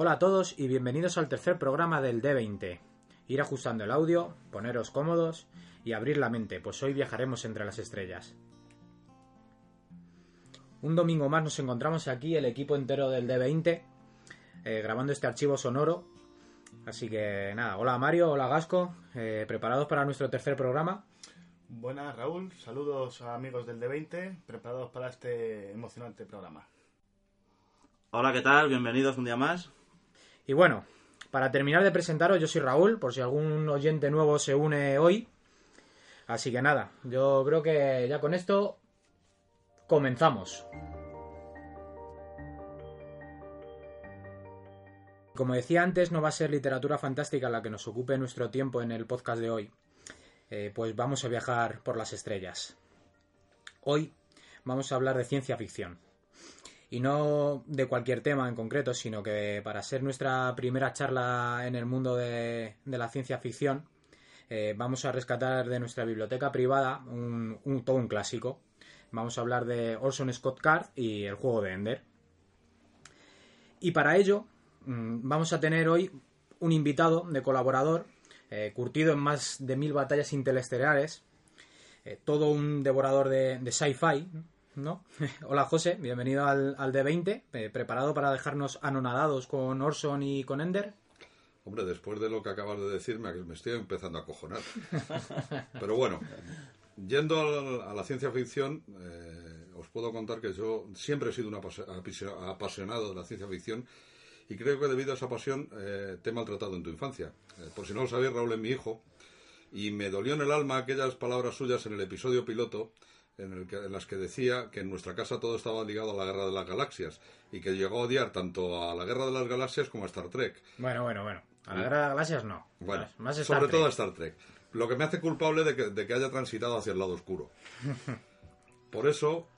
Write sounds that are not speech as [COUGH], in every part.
Hola a todos y bienvenidos al tercer programa del D20. Ir ajustando el audio, poneros cómodos y abrir la mente, pues hoy viajaremos entre las estrellas. Un domingo más nos encontramos aquí, el equipo entero del D20, eh, grabando este archivo sonoro. Así que nada, hola Mario, hola Gasco, eh, preparados para nuestro tercer programa. Buenas Raúl, saludos a amigos del D20, preparados para este emocionante programa. Hola, ¿qué tal? Bienvenidos un día más. Y bueno, para terminar de presentaros, yo soy Raúl, por si algún oyente nuevo se une hoy. Así que nada, yo creo que ya con esto comenzamos. Como decía antes, no va a ser literatura fantástica la que nos ocupe nuestro tiempo en el podcast de hoy. Eh, pues vamos a viajar por las estrellas. Hoy vamos a hablar de ciencia ficción y no de cualquier tema en concreto, sino que para ser nuestra primera charla en el mundo de, la ciencia ficción, eh, vamos a rescatar de nuestra biblioteca privada un, todo un clásico. Vamos a hablar de Orson Scott Card y el juego de Ender. Y para ello mm, vamos a tener hoy un invitado de colaborador, eh, curtido en más de mil batallas interestelares, eh, todo un devorador de, de sci-fi, ¿no? [LAUGHS] Hola José, bienvenido al, al D20, eh, preparado para dejarnos anonadados con Orson y con Ender. Hombre, después de lo que acabas de decirme, me estoy empezando a cojonar. [LAUGHS] Pero bueno, yendo a la, ciencia ficción, eh, os puedo contar que yo siempre he sido un apasionado de la ciencia ficción y creo que debido a esa pasión eh, te he maltratado en tu infancia. por si no lo sabéis, Raúl es mi hijo y me dolió en el alma aquellas palabras suyas en el episodio piloto en, el que, en, las que decía que en nuestra casa todo estaba ligado a la guerra de las galaxias y que llegó a odiar tanto a la guerra de las galaxias como a Star Trek. Bueno, bueno, bueno. A la guerra de las galaxias no. Bueno, más sobre todo a Star Trek. Lo que me hace culpable de que, de que haya transitado hacia el lado oscuro. [LAUGHS] Por eso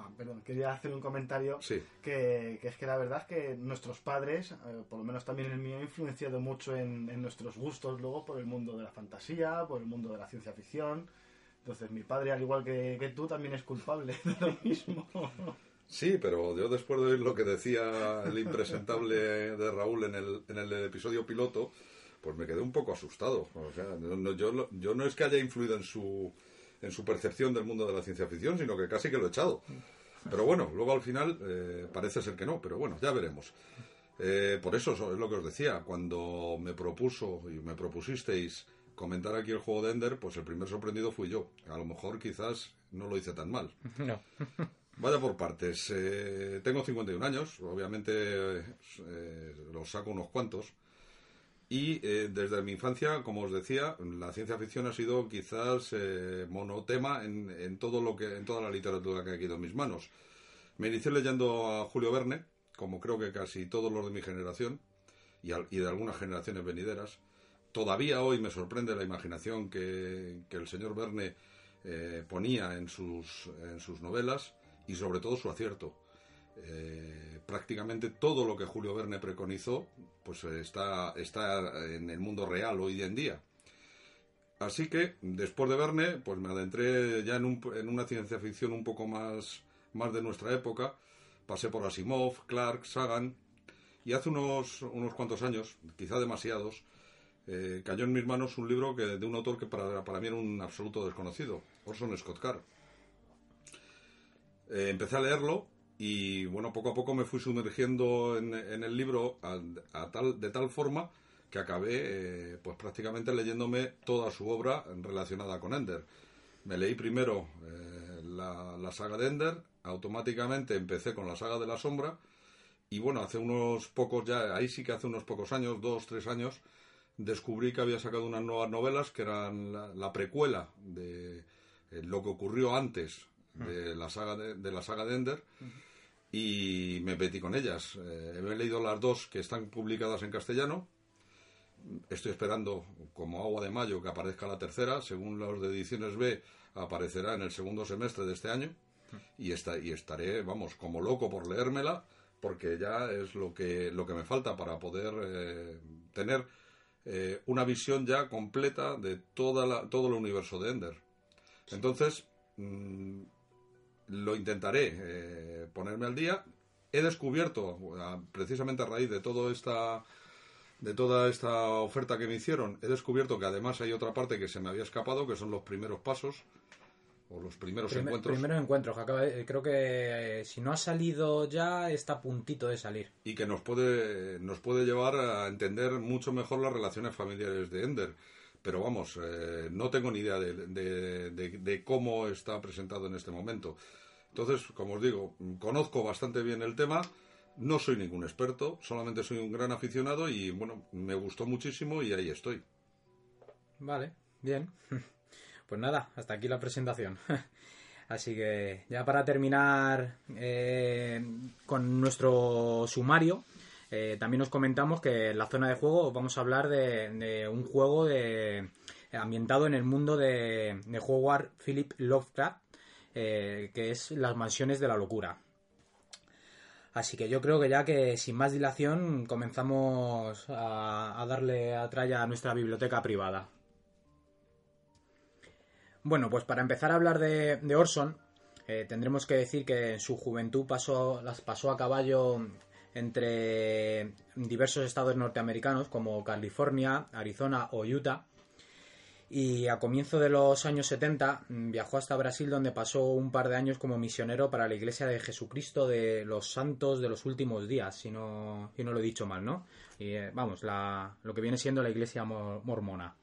Ah, perdón, quería hacer un comentario sí. que, que, es que la verdad es que nuestros padres, eh, por lo menos también el mío, ha influenciado mucho en, en, nuestros gustos luego por el mundo de la fantasía, por el mundo de la ciencia ficción. Entonces mi padre, al igual que, que tú, también es culpable de lo mismo. Sí, pero yo después de oír lo que decía el impresentable de Raúl en el, en el episodio piloto, pues me quedé un poco asustado. O sea, no, yo, yo no es que haya influido en su, en su percepción del mundo de la ciencia ficción, sino que casi que lo he echado. Pero bueno, luego al final eh, parece ser que no, pero bueno, ya veremos. Eh, por eso es lo que os decía, cuando me propuso y me propusisteis comentar aquí el juego de Ender, pues el primer sorprendido fui yo. A lo mejor quizás no lo hice tan mal. [LAUGHS] No. [LAUGHS] Vaya por partes. Eh, tengo 51 años, obviamente eh, los saco unos cuantos. Y eh, desde mi infancia, como os decía, la ciencia ficción ha sido quizás eh, monotema en, en, todo lo que, en toda la literatura que ha quedado en mis manos. Me inicié leyendo a Julio Verne, como creo que casi todos los de mi generación, y, al, y de algunas generaciones venideras todavía hoy me sorprende la imaginación que, que el señor Verne eh, ponía en sus, en sus novelas y sobre todo su acierto. Eh, prácticamente todo lo que Julio Verne preconizó pues está, está en el mundo real hoy en día. Así que después de Verne pues me adentré ya en, un, en una ciencia ficción un poco más, más de nuestra época. Pasé por Asimov, Clark, Sagan y hace unos, unos cuantos años, quizá demasiados, eh, cayó en mis manos un libro que, de un autor que para, para, mí era un absoluto desconocido, Orson Scott Card. Eh, empecé a leerlo y bueno, poco a poco me fui sumergiendo en, el libro a, tal, de tal forma que acabé eh, pues prácticamente leyéndome toda su obra relacionada con Ender. Me leí primero la, la, saga de Ender, automáticamente empecé con la saga de la sombra y bueno, hace unos pocos ya, ahí sí que hace unos pocos años, dos, tres años, descubrí que había sacado unas nuevas novelas que eran la, la precuela de eh, lo que ocurrió antes de la saga de, de la saga de Ender uh -huh. y me metí con ellas. Eh, he leído las dos que están publicadas en castellano. Estoy esperando, como agua de mayo, que aparezca la tercera. Según los de Ediciones B, aparecerá en el segundo semestre de este año. Uh -huh. y, está, y estaré, vamos, como loco por leérmela, porque ya es lo que, lo que me falta para poder eh, tener eh, una visión ya completa de toda la, todo el universo de Ender. Entonces, mmm, lo intentaré eh, ponerme al día. He descubierto, precisamente a raíz de todo esta de toda esta oferta que me hicieron, he descubierto que además hay otra parte que se me había escapado, que son los primeros pasos o los primeros Primer- encuentros Primero encuentro, que acaba de- creo que eh, si no ha salido ya, está a puntito de salir. y que nos puede nos puede llevar a entender mucho mejor las relaciones familiares de Ender. Pero vamos, eh, no tengo ni idea de, de- de- de cómo está presentado en este momento. Entonces, como os digo, conozco bastante bien el tema. No soy ningún experto, solamente soy un gran aficionado y bueno, me gustó muchísimo y ahí estoy. Vale, bien. [LAUGHS] Pues nada, hasta aquí la presentación. [LAUGHS] Así que ya para terminar eh, con nuestro sumario, eh, también os comentamos que en la zona de juego vamos a hablar de, un juego de, ambientado en el mundo de, de Howard Philip Lovecraft, eh, que es Las Mansiones de la Locura. Así que yo creo que ya que sin más dilación comenzamos a, a darle a tralla a nuestra biblioteca privada. Bueno, pues para empezar a hablar de, Orson, eh, tendremos que decir que en su juventud pasó, las pasó a caballo entre diversos estados norteamericanos como California, Arizona o Utah. Y a comienzo de los años 70 mm, viajó hasta Brasil donde pasó un par de años como misionero para la Iglesia de Jesucristo de los Santos de los Últimos Días, si no, si no lo he dicho mal, ¿no? Y, eh, vamos, la- lo que viene siendo la Iglesia mor- mormona.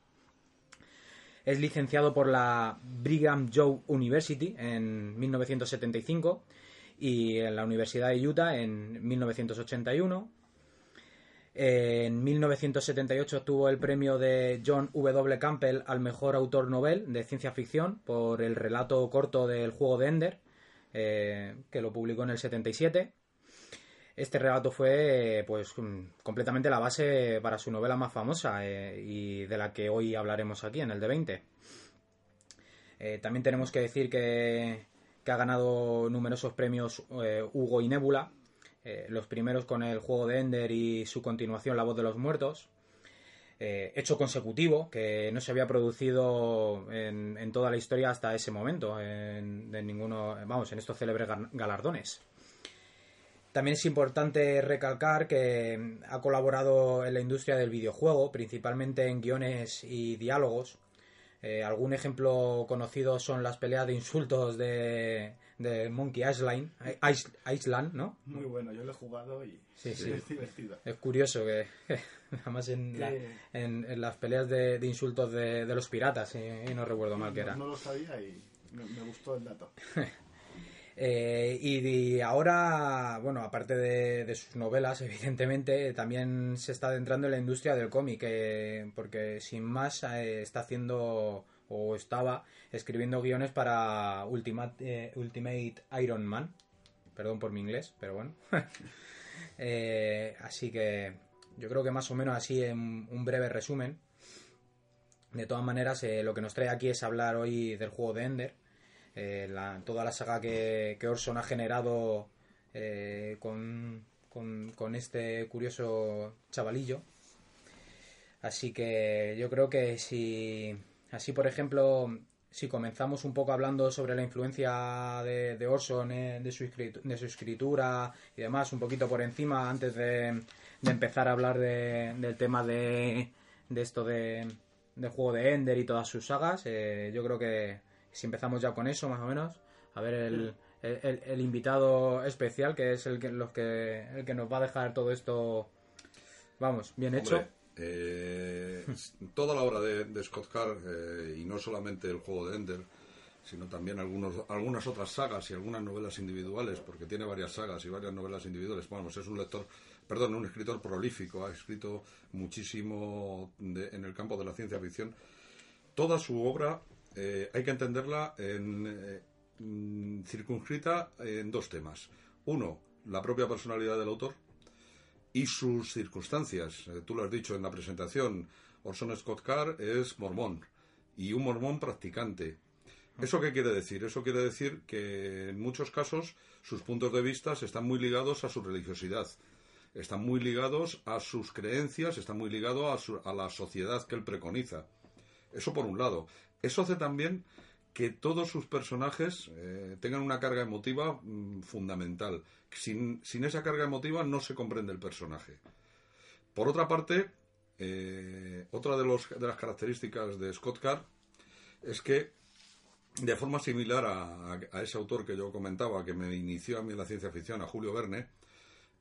Es licenciado por la Brigham Young University en 1975 y en la Universidad de Utah en 1981. En 1978 obtuvo el premio de John W. Campbell al mejor autor novel de ciencia ficción por el relato corto del juego de Ender, eh, que lo publicó en el 77. Este relato fue pues mm, completamente la base para su novela más famosa eh, y de la que hoy hablaremos aquí en el de 20. Eh, también tenemos que decir que, ha ganado numerosos premios eh, Hugo y Nebula, los primeros con el juego de Ender y su continuación La voz de los muertos. Hecho consecutivo que no se había producido en, toda la historia hasta ese momento en, ninguno vamos en estos célebres galardones también es importante recalcar que ha colaborado en la industria del videojuego, principalmente en guiones y diálogos. Eh, algún ejemplo conocido son las peleas de insultos de, de Monkey Island, Is- Island, ¿no? Muy bueno, yo lo he jugado y Sí, sí. es divertido. Es curioso que, [LAUGHS] además en, la- en- en las peleas de, de insultos de, de los piratas, y, y no recuerdo mal que no, era. no lo sabía y me, me gustó el dato. [LAUGHS] Eh, y, ahora, bueno, aparte de, sus novelas, [LAUGHS] evidentemente, también se está adentrando en la industria del cómic, eh, porque sin más eh, está haciendo o estaba escribiendo guiones para Ultimate, Ultimate Iron Man. Perdón por mi inglés, pero bueno. [LAUGHS] Así que yo creo que más o menos así en un breve resumen. De todas maneras, lo que nos trae aquí es hablar hoy del juego de Ender eh, la- toda la saga que, Orson ha generado eh, con, este curioso chavalillo. Así que yo creo que si, así por ejemplo, si comenzamos un poco hablando sobre la influencia de, Orson, eh, de, su escritura y demás, un poquito por encima, antes de, de empezar a hablar de- del tema de, de esto de, del juego de Ender y todas sus sagas, eh, yo creo que si empezamos ya con eso, más o menos, a ver el, el, el- el invitado especial, que es el que, los que, el que nos va a dejar todo esto, vamos, bien hecho. Hombre, eh, toda la obra de, de Scott Carr, eh, y no solamente el juego de Ender, sino también algunos, algunas otras sagas y algunas novelas individuales, porque tiene varias sagas y varias novelas individuales. Vamos, es un lector, perdón, un escritor prolífico, ha escrito muchísimo de- en el campo de la ciencia ficción. Toda su obra eh, hay que entenderla en, eh, circunscrita en dos temas. Uno, la propia personalidad del autor, y sus circunstancias. Eh, tú lo has dicho en la presentación, Orson Scott Card es mormón y un mormón practicante. ¿Eso qué quiere decir? Eso quiere decir que en muchos casos sus puntos de vista están muy ligados a su religiosidad, están muy ligados a sus creencias, están muy ligados a, su- a la sociedad que él preconiza. Eso por un lado. Eso hace también que todos sus personajes eh, tengan una carga emotiva mm, fundamental. Sin, sin, esa carga emotiva no se comprende el personaje. Por otra parte, eh, otra de, los, de, las características de Scott Carr es que, de forma similar a, a, a, ese autor que yo comentaba, que me inició a mí en la ciencia ficción, a Julio Verne,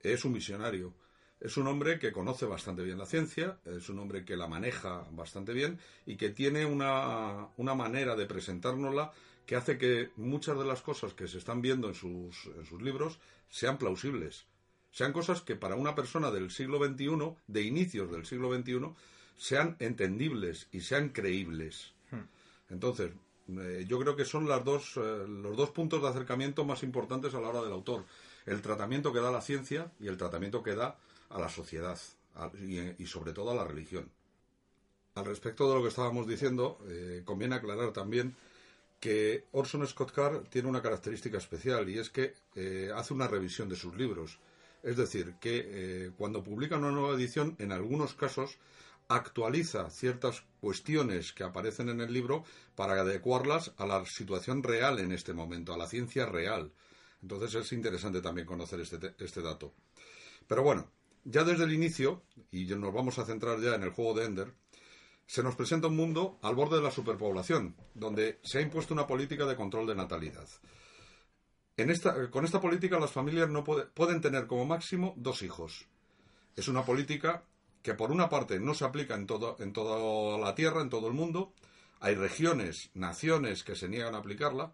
es un visionario. Es un hombre que conoce bastante bien la ciencia, es un hombre que la maneja bastante bien y que tiene una, una manera de presentárnosla que hace que muchas de las cosas que se están viendo en sus, en sus libros sean plausibles. Sean cosas que para una persona del siglo XXI, de inicios del siglo XXI, sean entendibles y sean creíbles. Entonces, eh, yo creo que son las dos, eh, los dos puntos de acercamiento más importantes a la hora del autor. El tratamiento que da la ciencia y el tratamiento que da a la sociedad y, sobre todo a la religión. Al respecto de lo que estábamos diciendo, eh, conviene aclarar también que Orson Scott Card tiene una característica especial y es que eh, hace una revisión de sus libros. Es decir, que eh, cuando publica una nueva edición, en algunos casos actualiza ciertas cuestiones que aparecen en el libro para adecuarlas a la situación real en este momento, a la ciencia real. Entonces es interesante también conocer este, este dato. Pero bueno, ya desde el inicio, y nos vamos a centrar ya en el juego de Ender, se nos presenta un mundo al borde de la superpoblación, donde se ha impuesto una política de control de natalidad. En esta, con esta política las familias no puede, pueden tener como máximo dos hijos. Es una política que por una parte no se aplica en toda la Tierra, en todo el mundo. Hay regiones, naciones que se niegan a aplicarla,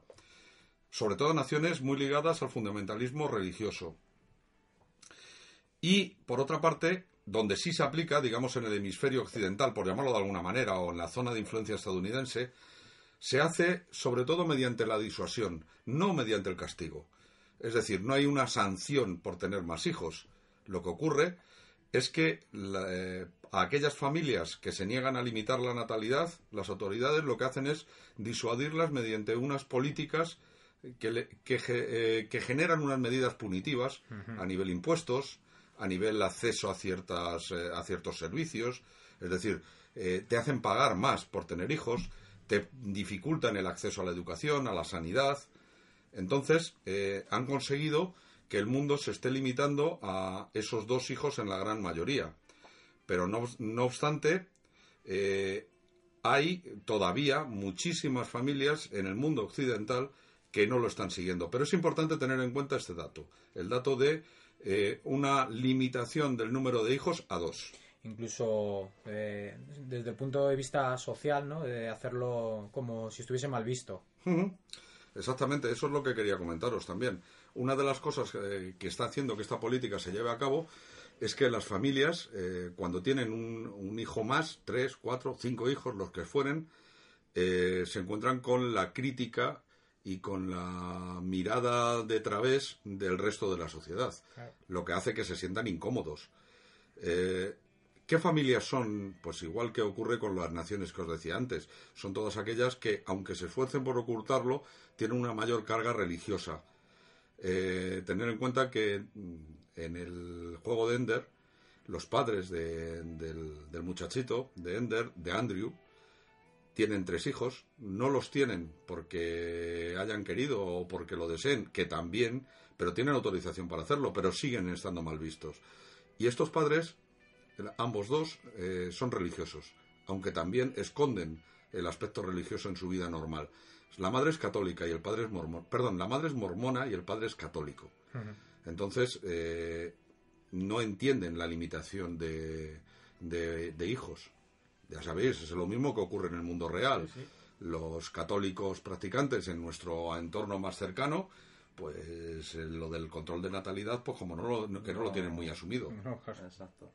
sobre todo naciones muy ligadas al fundamentalismo religioso. Y, por otra parte, donde sí se aplica, digamos, en el hemisferio occidental, por llamarlo de alguna manera, o en la zona de influencia estadounidense, se hace sobre todo mediante la disuasión, no mediante el castigo. Es decir, no hay una sanción por tener más hijos. Lo que ocurre es que la, eh, a aquellas familias que se niegan a limitar la natalidad, las autoridades lo que hacen es disuadirlas mediante unas políticas que, le, que, eh, que generan unas medidas punitivas uh -huh. a nivel impuestos, a nivel acceso a, ciertas, eh, a ciertos servicios, es decir, eh, te hacen pagar más por tener hijos, te dificultan el acceso a la educación, a la sanidad. Entonces, eh, han conseguido que el mundo se esté limitando a esos dos hijos en la gran mayoría. Pero no, no obstante, hay todavía muchísimas familias en el mundo occidental que no lo están siguiendo. Pero es importante tener en cuenta este dato, el dato de eh, una limitación del número de hijos a dos. Incluso eh, desde el punto de vista social, ¿no? De hacerlo como si estuviese mal visto. Uh -huh. Exactamente, eso es lo que quería comentaros también. Una de las cosas que, que, está haciendo que esta política se lleve a cabo es que las familias, eh, cuando tienen un, un, hijo más, tres, cuatro, cinco hijos, los que fueren, eh, se encuentran con la crítica y con la mirada de través del resto de la sociedad, claro. lo que hace que se sientan incómodos. Eh, ¿Qué familias son? Pues igual que ocurre con las naciones que os decía antes. Son todas aquellas que, aunque se esfuercen por ocultarlo, tienen una mayor carga religiosa. Eh, tener en cuenta que en el juego de Ender, los padres de, del, del, muchachito, de Ender, de Andrew, tienen tres hijos. No los tienen porque hayan querido o porque lo deseen, que también, pero tienen autorización para hacerlo, pero siguen estando mal vistos. Y estos padres ambos dos eh, son religiosos, aunque también esconden el aspecto religioso en su vida normal. La madre es católica y el padre es mormón. Perdón, la madre es mormona y el padre es católico. Uh -huh. Entonces, eh, no entienden la limitación de, de, de, hijos. Ya sabéis, es lo mismo que ocurre en el mundo real. Sí, sí. Los católicos practicantes en nuestro entorno más cercano, pues eh, lo del control de natalidad, pues como no lo, que no, no lo tienen muy asumido. No, exacto.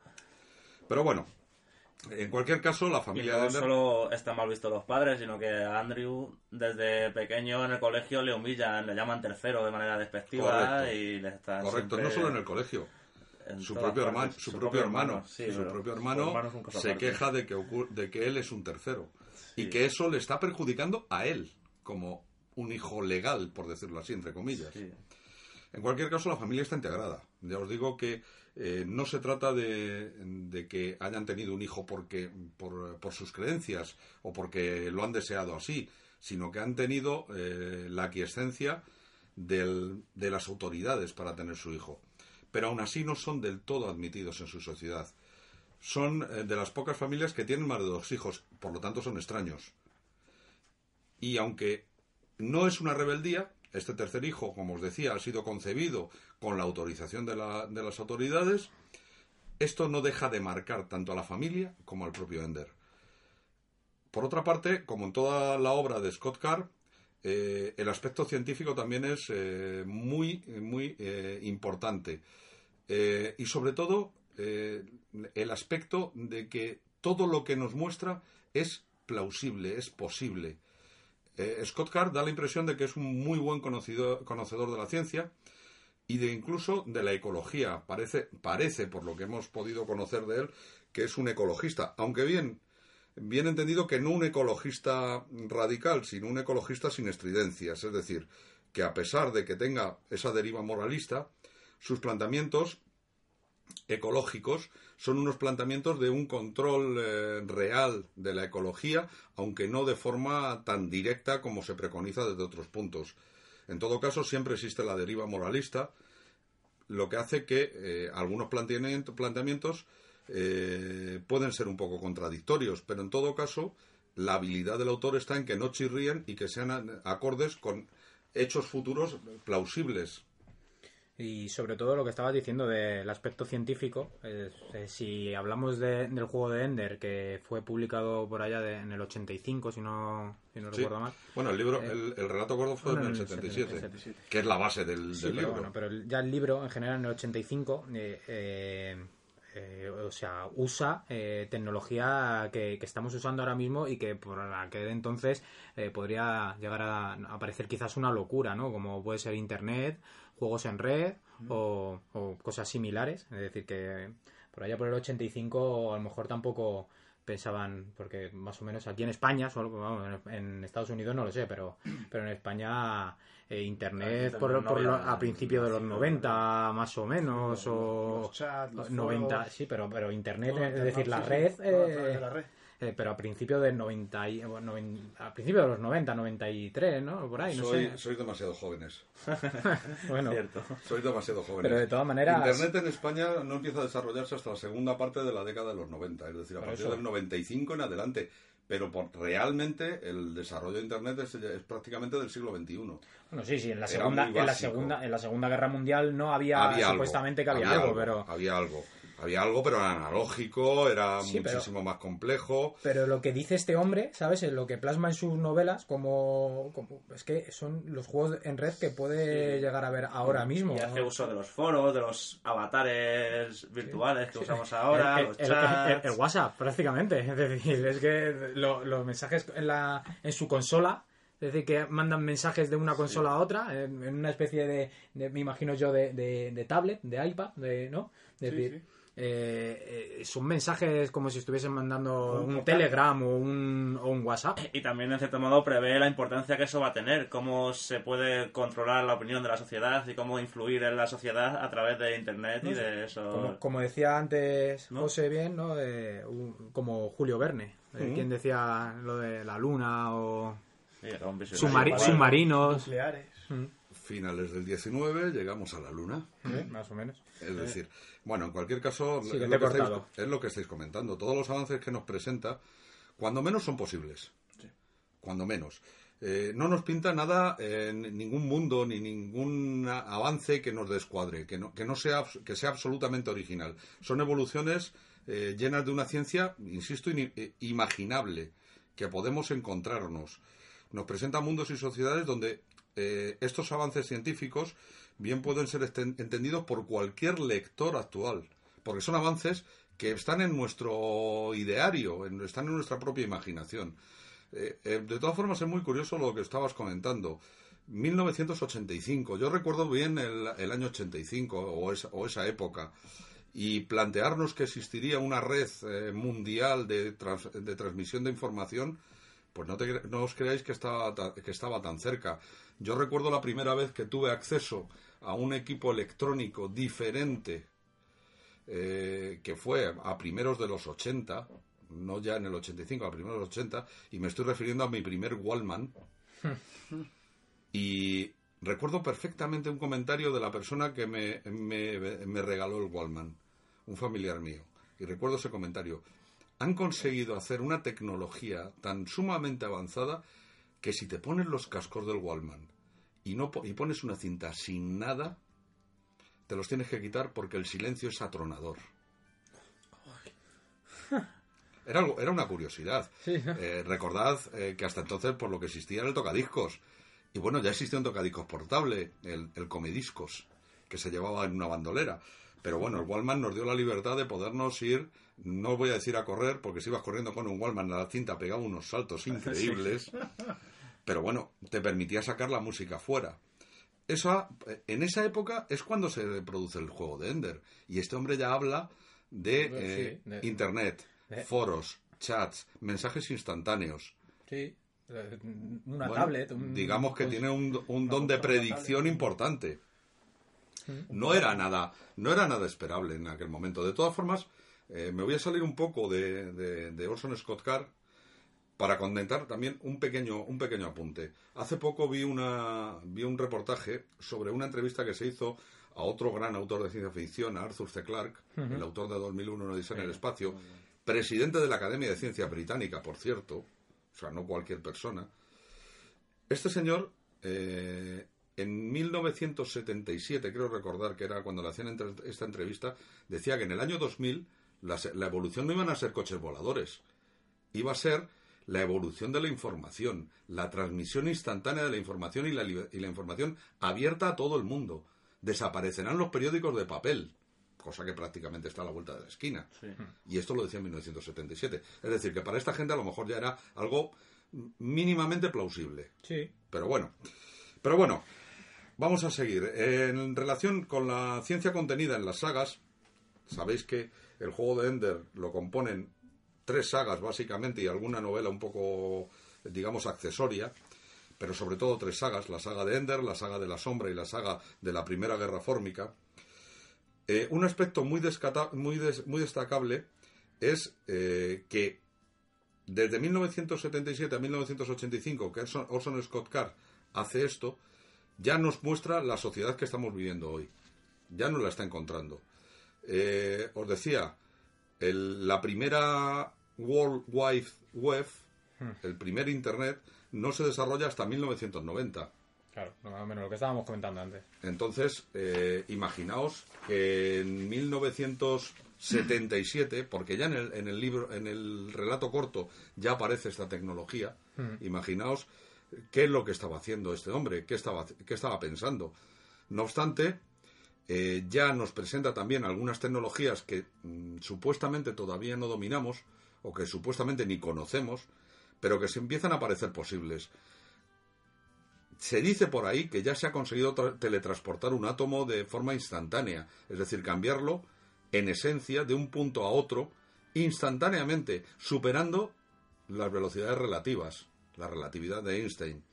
Pero bueno, en cualquier caso, la familia y no solo están mal vistos los padres, sino que a Andrew desde pequeño en el colegio le humillan, le llaman tercero de manera despectiva Correcto. y le están Correcto, siempre... no solo en el colegio. Su propio, hermano, su, su propio, hermano, hermano sí, su propio hermano, hermano se aparte. queja de que, de que él es un tercero sí. y que eso le está perjudicando a él como un hijo legal, por decirlo así, entre comillas. Sí. En cualquier caso, la familia está integrada. Ya os digo que eh, no se trata de, de, que hayan tenido un hijo porque por, por, sus creencias o porque lo han deseado así, sino que han tenido eh, la aquiescencia del- de las autoridades para tener su hijo. Pero aún así no son del todo admitidos en su sociedad. Son eh, de las pocas familias que tienen más de dos hijos, por lo tanto son extraños. Y aunque no es una rebeldía, este tercer hijo, como os decía, ha sido concebido con la autorización de, la- de las autoridades, esto no deja de marcar tanto a la familia como al propio Ender. Por otra parte, como en toda la obra de Scott Carr, eh, el aspecto científico también es eh, muy, muy importante. Eh, y sobre todo, eh, el aspecto de que todo lo que nos muestra es plausible, es posible. Eh, Scott Carr da la impresión de que es un muy buen conocido- conocedor de la ciencia y de incluso de la ecología. Parece, parece, por lo que hemos podido conocer de él, que es un ecologista, aunque bien, bien entendido que no un ecologista radical, sino un ecologista sin estridencias, es decir, que a pesar de que tenga esa deriva moralista, sus planteamientos ecológicos son unos planteamientos de un control eh, real de la ecología, aunque no de forma tan directa como se preconiza desde otros puntos. En todo caso, siempre existe la deriva moralista, lo que hace que eh, algunos planteamiento- planteamientos eh, pueden ser un poco contradictorios, pero en todo caso, la habilidad del autor está en que no chirríen y que sean acordes con hechos futuros plausibles. Y sobre todo lo que estabas diciendo del aspecto científico, eh, si hablamos de- del juego de Ender, que fue publicado por allá de- en el 85, si no, si no Sí. recuerdo mal. Bueno, el libro, Eh, el, el relato gordo fue en el en el 77, 77. que es la base del, Sí, del pero libro. bueno, pero ya el libro en general en el 85, eh, eh, eh, o sea, usa eh, tecnología que, que estamos usando ahora mismo y que por la que de entonces eh, podría llegar a, a parecer quizás una locura, ¿no? Como puede ser Internet, juegos en red o, o cosas similares. Es decir, que por allá por el 85 a lo mejor tampoco pensaban, porque más o menos aquí en España, solo, vamos, en Estados Unidos no lo sé, pero, [CLEARS THROAT] pero en España eh, Internet por, Internet no por lo- a principios de los nacido. 90 más o menos, o Los chats, los 90, foros. sí, pero, pero Internet, No, es decir, la sí, sí, red... eh, la red. Eh, pero a principios del 90, y- bueno, a principios de los 90, 93, ¿no? Por ahí, no Soy, sé. sois demasiado jóvenes. [LAUGHS] Bueno, Cierto. Sois demasiado jóvenes. pero de todas maneras... Internet en España no empieza a desarrollarse hasta la segunda parte de la década de los 90, es decir, a partir eso. del 95 en adelante. Pero por, realmente el desarrollo de Internet es, es prácticamente del siglo XXI. Bueno, sí, sí, en la segunda, en la segunda, en la segunda guerra mundial no había, Había algo, supuestamente que había, había algo, pero Había algo. Había algo, pero era analógico, era Sí, pero- muchísimo más complejo. pero lo que dice este hombre, ¿sabes? Lo que plasma en sus novelas, como, como- es que son los juegos en red que puede Sí. llegar a ver ahora mismo. Y hace uso de los foros, de los avatares virtuales que usamos El- ahora, el, los el- chats. el- el WhatsApp, prácticamente. Es decir, es que lo- los mensajes en, la, en su consola, es decir, que mandan mensajes de una consola a otra, en, en una especie de, de- me imagino yo, de, de- de tablet, de iPad, de, ¿no? Es Sí, decir, sí. Eh, eh, son mensajes como si estuviesen mandando Un un. Telegram o un, o un WhatsApp. Y también, en cierto modo, prevé la importancia que eso va a tener, cómo se puede controlar la opinión de la sociedad y cómo influir en la sociedad a través de Internet y de eso. Como, como decía antes ¿No? José bien, ¿no? Eh, un- como Julio Verne, eh, Ujú. quien decía lo de la luna o Sí, submarinos. Nucleares. Mm, Finales del 19 llegamos a la Luna. ¿eh? Más o menos. Es decir, bueno, en cualquier caso, Sí, es, lo que estáis, cortado. es lo que estáis comentando. Todos los avances que nos presenta, cuando menos son posibles. Sí. Cuando menos. Eh, no nos pinta nada en ningún mundo ni ningún avance que nos descuadre, que no, que no sea, que sea absolutamente original. Son evoluciones eh, llenas de una ciencia, insisto, ini- eh, imaginable, que podemos encontrarnos. Nos presenta mundos y sociedades donde eh, estos avances científicos bien pueden ser entendidos por cualquier lector actual, porque son avances que están en nuestro ideario, en- están en nuestra propia imaginación. Eh, eh, de todas formas, es muy curioso lo que estabas comentando. 1985, yo recuerdo bien el, el año 85 o esa, o esa época, y plantearnos que existiría una red eh, mundial de transmisión de información, pues no, te no os creáis que estaba, ta- que estaba tan cerca. Yo recuerdo la primera vez que tuve acceso a un equipo electrónico diferente, eh, que fue a primeros de los 80, no ya en el 85, a primeros de los 80, y me estoy refiriendo a mi primer Wallman, [LAUGHS] Y recuerdo perfectamente un comentario de la persona que me, me, me regaló el Wallman, un familiar mío. Y recuerdo ese comentario. Han conseguido hacer una tecnología tan sumamente avanzada que si te pones los cascos del Wallman y, no, y pones una cinta sin nada, te los tienes que quitar porque el silencio es atronador. Era, algo, era una curiosidad. Sí, ¿no? Eh, recordad eh, que hasta entonces por lo que existía era el tocadiscos. Y bueno, ya existía un tocadiscos portable, el, el comediscos, que se llevaba en una bandolera. Pero bueno, el Wallman nos dio la libertad de podernos ir, no voy a decir a correr, porque si ibas corriendo con un Wallman a la cinta pegaba unos saltos [LAUGHS] increíbles. Pero bueno, te permitía sacar la música fuera. Eso, en esa época es cuando se produce el juego de Ender. Y este hombre ya habla de, eh, de- Internet, de- foros, chats, mensajes instantáneos. Sí. Eh, Una Bueno, tablet. un- digamos que pues, tiene un, un don de predicción tablet. importante. No era nada, no era nada esperable en aquel momento. De todas formas, eh, me voy a salir un poco de, de, de Orson Scott Card para contentar también un pequeño, un pequeño apunte. Hace poco vi una, vi un reportaje sobre una entrevista que se hizo a otro gran autor de ciencia ficción, a Arthur C. Clarke, el autor de 2001, Una Odisea en el espacio, presidente de la Academia de Ciencia Británica, por cierto, o sea, no cualquier persona. Este señor, eh, en 1977, creo recordar que era cuando le hacían esta entrevista, decía que en el año 2000 la, la evolución no iban a ser coches voladores, iba a ser la evolución de la información, la transmisión instantánea de la información y la, y la información abierta a todo el mundo. Desaparecerán los periódicos de papel, cosa que prácticamente está a la vuelta de la esquina. Sí. Y esto lo decía en 1977. Es decir, que para esta gente a lo mejor ya era algo mínimamente plausible. Sí. Pero bueno, pero bueno, vamos a seguir. En relación con la ciencia contenida en las sagas, sabéis que el juego de Ender lo componen tres sagas básicamente y alguna novela un poco, digamos, accesoria, pero sobre todo tres sagas, la saga de Ender, la saga de la sombra y la saga de la Primera Guerra Fórmica. Eh, un aspecto muy, muy, des- muy destacable es eh, que desde 1977 a 1985, que Orson Scott Card hace esto, ya nos muestra la sociedad que estamos viviendo hoy. Ya nos la está encontrando. Eh, os decía, el- la primera World Wide Web, el primer Internet, no se desarrolla hasta 1990. Claro, más o menos lo que estábamos comentando antes. Entonces, eh, imaginaos que en 1977, porque ya en el, en el libro, en el relato corto ya aparece esta tecnología, imaginaos qué es lo que estaba haciendo este hombre, qué estaba, qué estaba pensando. No obstante, eh, ya nos presenta también algunas tecnologías que mm, supuestamente todavía no dominamos o que supuestamente ni conocemos, pero que se empiezan a parecer posibles. Se dice por ahí que ya se ha conseguido tra- teletransportar un átomo de forma instantánea, es decir, cambiarlo en esencia de un punto a otro instantáneamente, superando las velocidades relativas, la relatividad de Einstein.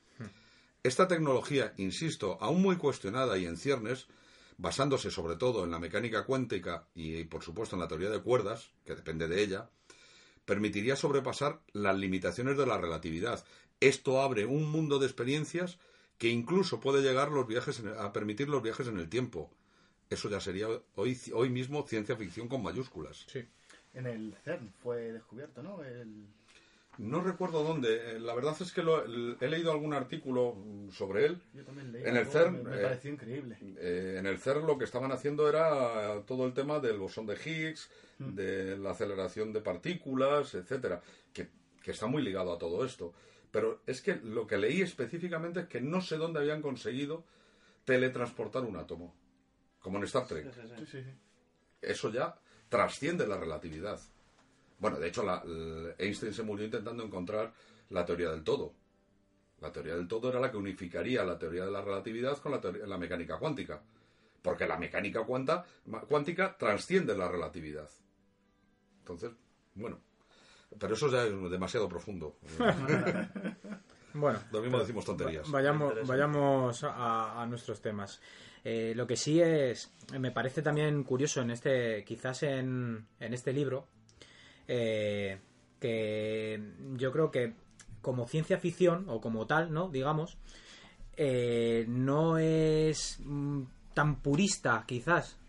Esta tecnología, insisto, aún muy cuestionada y en ciernes, basándose sobre todo en la mecánica cuántica y, por supuesto, en la teoría de cuerdas, que depende de ella, permitiría sobrepasar las limitaciones de la relatividad. Esto abre un mundo de experiencias que incluso puede llegar los viajes en- a permitir los viajes en el tiempo. Eso ya sería hoy, hoy mismo ciencia ficción con mayúsculas. Sí. En el CERN fue descubierto, ¿no? El... No recuerdo dónde. eh, La verdad es que lo- he leído algún artículo mm, sobre él. Yo también leí. En el CERN, Me, me eh, pareció increíble. Eh, en el CERN lo que estaban haciendo era todo el tema del bosón de Higgs, de la aceleración de partículas, etcétera, que, que está muy ligado a todo esto. Pero es que lo que leí específicamente es que no sé dónde habían conseguido teletransportar un átomo, como en Star Trek. Sí, sí, sí. Eso ya trasciende la relatividad. Bueno, de hecho, la- Einstein se murió intentando encontrar la teoría del todo. La teoría del todo era la que unificaría la teoría de la relatividad con la, teoría- la mecánica cuántica. Porque la mecánica cuanta- cuántica trasciende la relatividad. Entonces, bueno. Pero eso ya es demasiado profundo. [LAUGHS] Bueno, Lo mismo decimos tonterías. Vayamos, vayamos a, a nuestros temas. Eh, lo que sí es, me parece también curioso en este, quizás en, en este libro, eh, que yo creo que como ciencia ficción o como tal, ¿no? Digamos, eh, no es mm, tan purista, quizás.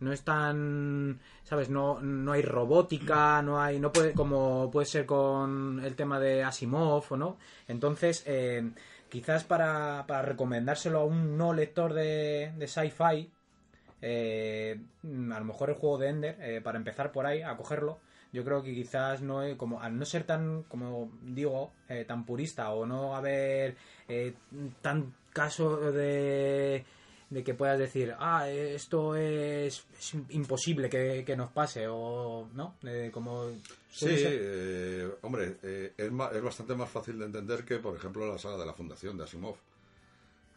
No es tan, sabes, no, no hay robótica, no hay, no puede, como puede ser con el tema de Asimov o no. Entonces, eh, quizás para, para recomendárselo a un no lector de, de sci-fi, eh, a lo mejor el juego de Ender, eh, para empezar por ahí, a cogerlo, yo creo que quizás no como al no ser tan como digo eh, tan purista o no haber eh, tan caso de de que puedas decir ah esto es, es imposible que, que nos pase o no Eh, como Sí, eh, hombre, eh, es, ma- es bastante más fácil de entender que, por ejemplo, la saga de la Fundación de Asimov.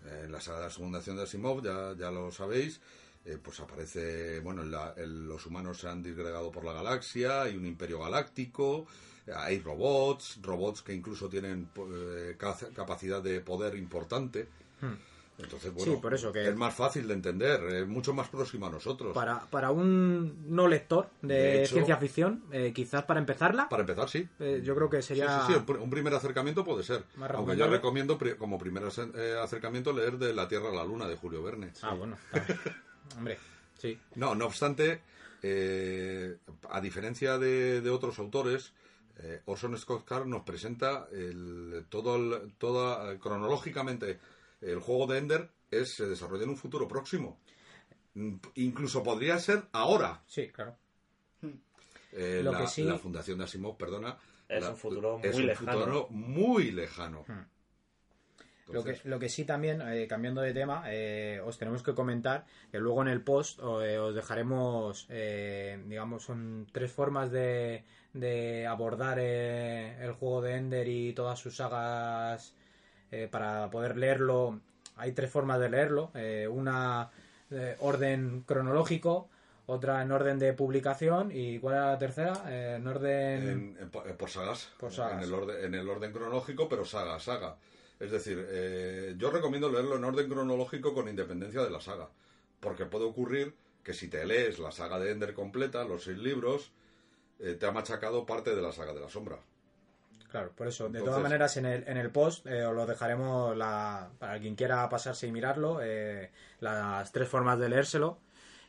En la saga de la Fundación de Asimov, ya, ya lo sabéis, eh, pues aparece, bueno, la- los humanos se han disgregado por la galaxia, hay un imperio galáctico, hay robots, robots que incluso tienen eh, ca- capacidad de poder importante. Entonces, bueno, Hmm. Sí, por eso que- es más fácil de entender, es mucho más próximo a nosotros. para, para un no lector de, De hecho- ciencia ficción eh, quizás para empezarla Para empezar, sí. eh, yo creo que Sí, sería sí, sí, pr- un primer acercamiento puede ser. Aunque yo recomiendo como primer eh, acercamiento leer de La Tierra a la Luna de Julio Verne. ah bueno. [LAUGHS] hombre sí No, no obstante, eh, a diferencia de, de otros autores, eh, Orson Scott Card nos presenta el, todo, el- toda, cronológicamente el juego de Ender es, se desarrolla en un futuro próximo. Mm, Incluso podría ser ahora. sí claro Eh, Lo la, que sí- la Fundación de Asimov, perdona. Es la- un futuro es muy un lejano. futuro muy lejano. Lo que, lo que sí también, eh, cambiando de tema, eh, os tenemos que comentar que luego en el post eh, os dejaremos, eh, digamos, son tres formas de, de abordar eh, el juego de Ender y todas sus sagas para poder leerlo. Hay tres formas de leerlo. una de orden cronológico, otra en orden de publicación y ¿cuál era la tercera? Eh, en orden... en- en po- por sagas. Por sagas. En el, orden, en el orden cronológico, pero saga, saga. Es decir, eh, yo recomiendo leerlo en orden cronológico con independencia de la saga. Porque puede ocurrir que si te lees la saga de Ender completa, los seis libros, eh, te ha machacado parte de la saga de la sombra. Claro, por eso. De Entonces- todas maneras, en el, en el post eh, os lo dejaremos la, para quien quiera pasarse y mirarlo, eh, las tres formas de leérselo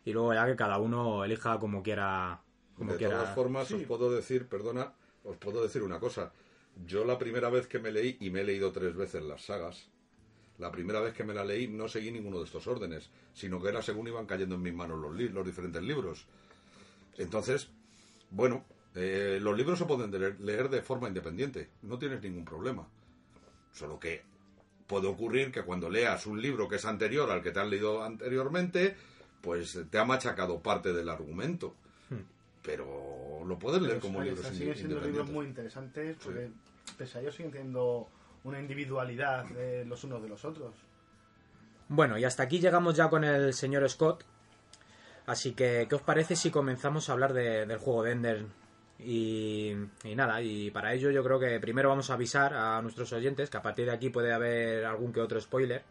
y luego ya que cada uno elija como quiera. Como de quiera. todas formas, Sí. os puedo decir, perdona, os puedo decir una cosa. Yo la primera vez que me leí, y me he leído tres veces las sagas, la primera vez que me la leí no seguí ninguno de estos órdenes, sino que era según iban cayendo en mis manos los, li- los diferentes libros. Entonces, bueno, eh, los libros se pueden leer, leer de forma independiente, no tienes ningún problema. Solo que puede ocurrir que cuando leas un libro que es anterior al que te has leído anteriormente, pues te ha machacado parte del argumento. Pero lo puedes leer como libros siguen siendo libros muy interesantes porque pese a ello siguen teniendo una individualidad de los unos de los otros. Bueno, y hasta aquí llegamos ya con el señor Scott. Así que, ¿qué os parece si comenzamos a hablar de- del juego de Ender? Y, y nada, y para ello yo creo que primero vamos a avisar a nuestros oyentes que a partir de aquí puede haber algún que otro spoiler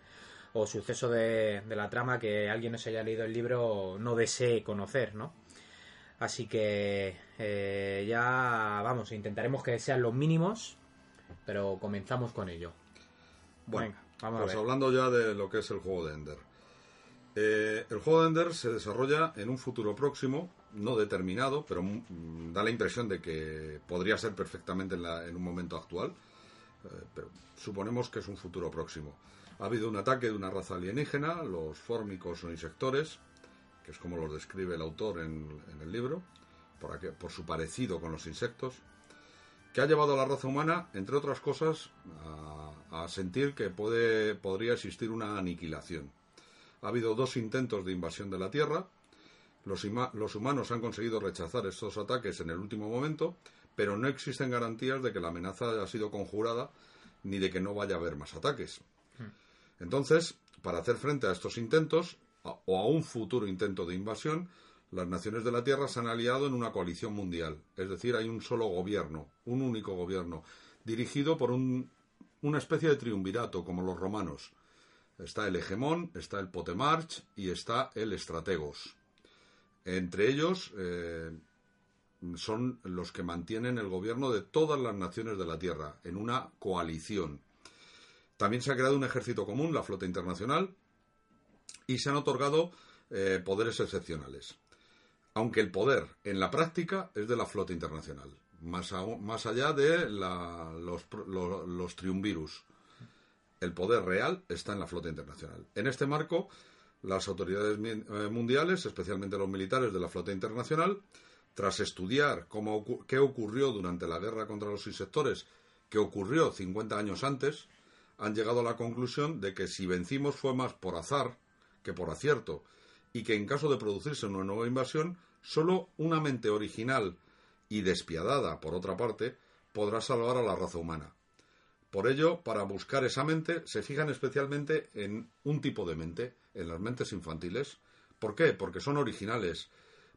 o suceso de, de la trama que alguien no se haya leído el libro no desee conocer, ¿no? Así que eh, ya vamos, intentaremos que sean los mínimos, pero comenzamos con ello. Bueno, Venga, vamos pues a ver. hablando ya de lo que es el juego de Ender. Eh, el juego de Ender se desarrolla en un futuro próximo, no determinado, pero mm, da la impresión de que podría ser perfectamente en, la- en un momento actual. Eh, pero suponemos que es un futuro próximo. Ha habido un ataque de una raza alienígena, los fórmicos o insectores, que es como los describe el autor en, en el libro, por, aqu- por su parecido con los insectos, que ha llevado a la raza humana, entre otras cosas, a, a sentir que puede, podría existir una aniquilación. Ha habido dos intentos de invasión de la Tierra. Los, los humanos han conseguido rechazar estos ataques en el último momento, pero no existen garantías de que la amenaza haya sido conjurada ni de que no vaya a haber más ataques. Entonces, para hacer frente a estos intentos, o a un futuro intento de invasión, las naciones de la Tierra se han aliado en una coalición mundial. Es decir, hay un solo gobierno, un único gobierno, dirigido por un- una especie de triunvirato, como los romanos. Está el hegemón, está el potemarch y está el estrategos. Entre ellos, eh, son los que mantienen el gobierno de todas las naciones de la Tierra, en una coalición. También se ha creado un ejército común, la flota internacional, y se han otorgado eh, poderes excepcionales. Aunque el poder en la práctica es de la flota internacional, más, más allá de los, los triunvirus. El poder real está en la flota internacional. En este marco, las autoridades eh, mundiales, especialmente los militares de la flota internacional, tras estudiar cómo, qué ocurrió durante la guerra contra los insectores, que ocurrió 50 años antes, han llegado a la conclusión de que si vencimos fue más por azar que por acierto, y que en caso de producirse una nueva invasión, solo una mente original y despiadada, por otra parte, podrá salvar a la raza humana. Por ello, para buscar esa mente, se fijan especialmente en un tipo de mente, en las mentes infantiles. ¿Por qué? Porque son originales,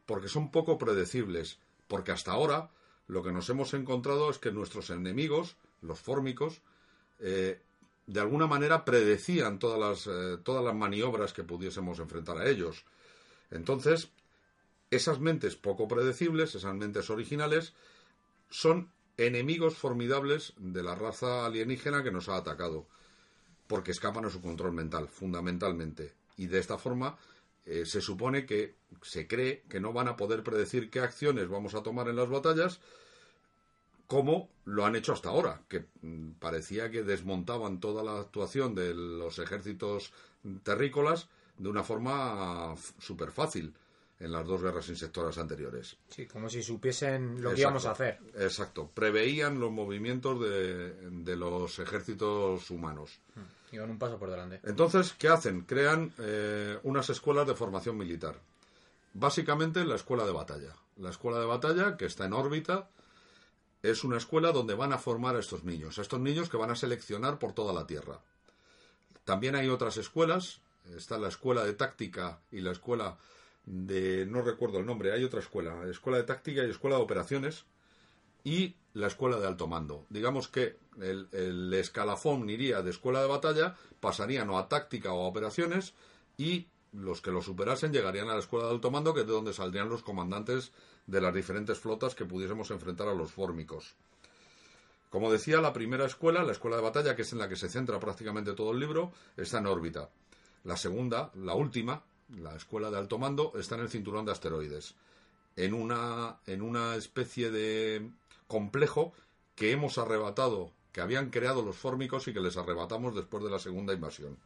porque son poco predecibles, porque hasta ahora lo que nos hemos encontrado es que nuestros enemigos, los fórmicos, eh, de alguna manera predecían todas las, eh, todas las maniobras que pudiésemos enfrentar a ellos. Entonces, esas mentes poco predecibles, esas mentes originales, son enemigos formidables de la raza alienígena que nos ha atacado, porque escapan a su control mental, fundamentalmente. Y de esta forma eh, se supone que se cree que no van a poder predecir qué acciones vamos a tomar en las batallas, como lo han hecho hasta ahora, que mm, parecía que desmontaban toda la actuación de los ejércitos terrícolas de una forma súper fácil en las dos guerras insectoras anteriores. Sí, como si supiesen lo que íbamos a hacer. Exacto, preveían los movimientos de, los ejércitos humanos. Hmm, iban un paso por delante. Entonces, ¿qué hacen? Crean eh, unas escuelas de formación militar. Básicamente la escuela de batalla. La escuela de batalla, que está en órbita, es una escuela donde van a formar a estos niños, a estos niños que van a seleccionar por toda la Tierra. También hay otras escuelas, está la escuela de táctica y la escuela de, no recuerdo el nombre, hay otra escuela, escuela de táctica y escuela de operaciones y la escuela de alto mando. Digamos que el, escalafón iría de escuela de batalla, pasarían o a táctica o a operaciones y los que lo superasen llegarían a la escuela de alto mando, que es de donde saldrían los comandantes de las diferentes flotas que pudiésemos enfrentar a los fórmicos. Como decía, la primera escuela, la escuela de batalla, que es en la que se centra prácticamente todo el libro, está en órbita. La segunda, la última, la escuela de alto mando, está en el cinturón de asteroides, en una, en una especie de complejo que hemos arrebatado, que habían creado los fórmicos y que les arrebatamos después de la segunda invasión.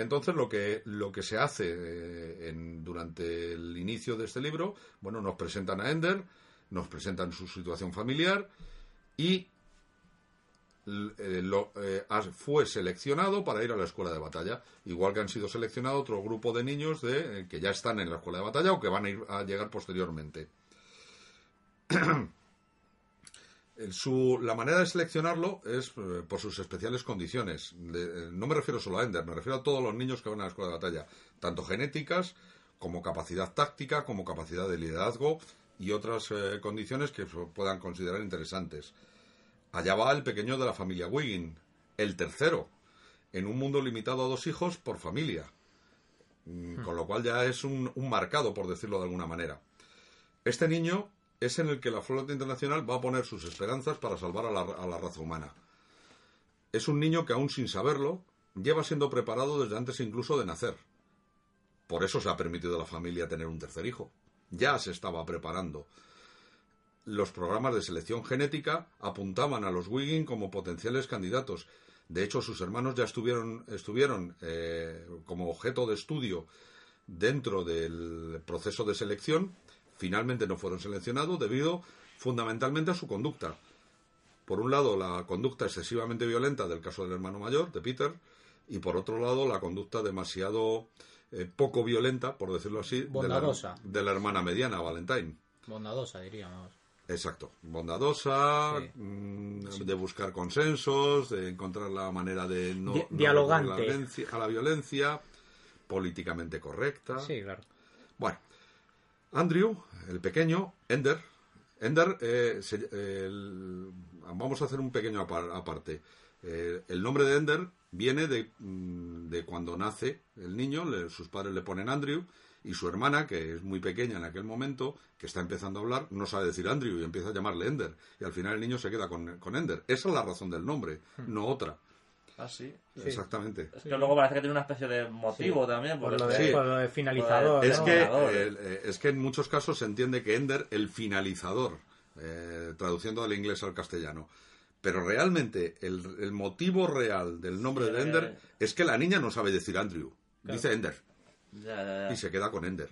Entonces lo que, lo que se hace eh, durante el inicio de este libro, bueno, nos presentan a Ender, nos presentan su situación familiar y eh, eh, fue seleccionado para ir a la escuela de batalla, igual que han sido seleccionados otro grupo de niños de, que ya están en la escuela de batalla o que van a, ir, a llegar posteriormente. [CLEARS THROAT] la manera de seleccionarlo es eh, por sus especiales condiciones. no me refiero solo a Ender, me refiero a todos los niños que van a la escuela de batalla, tanto genéticas como capacidad táctica, como capacidad de liderazgo y otras condiciones que puedan considerar interesantes. Allá va el pequeño de la familia Wiggin, el tercero, en un mundo limitado a dos hijos por familia. Mm, hmm. Con lo cual ya es un, marcado, por decirlo de alguna manera. Este niño es en el que la flota internacional va a poner sus esperanzas para salvar a la, a la raza humana. Es un niño que aún sin saberlo lleva siendo preparado desde antes incluso de nacer. Por eso se ha permitido a la familia tener un tercer hijo. Ya se estaba preparando los programas de selección genética apuntaban a los Wiggin como potenciales candidatos. De hecho, sus hermanos ya estuvieron, estuvieron eh, como objeto de estudio dentro del proceso de selección. Finalmente no fueron seleccionados debido fundamentalmente a su conducta. Por un lado, la conducta excesivamente violenta del caso del hermano mayor, de Peter, y por otro lado, la conducta demasiado eh, poco violenta, por decirlo así, de la, de la, hermana mediana, Valentine. Bondadosa, diríamos. Exacto, bondadosa, mm, de buscar consensos, de encontrar la manera de no, dialogante a la violencia, políticamente correcta. Sí, claro. Bueno, Andrew, el pequeño, Ender, Ender, eh, vamos a hacer un pequeño aparte. Eh, el nombre de Ender viene de, mm, de, cuando nace el niño, sus padres le ponen Andrew, Y su hermana, que es muy pequeña en aquel momento, que está empezando a hablar, no sabe decir Andrew y empieza a llamarle Ender. Y al final el niño se queda con, con Ender. Esa es la razón del nombre, no otra. Ah, sí. Exactamente. Es que luego parece que tiene una especie de motivo también. Por porque- lo de, Sí. por lo de finalizador. Es ¿no? que, eh, es que en muchos casos se entiende que Ender, el finalizador, eh, traduciendo del inglés al castellano. Pero realmente el, el motivo real del nombre Sí, de Ender eh. es que la niña no sabe decir Andrew. Dice Ender Ya, ya, ya. y se queda con Ender.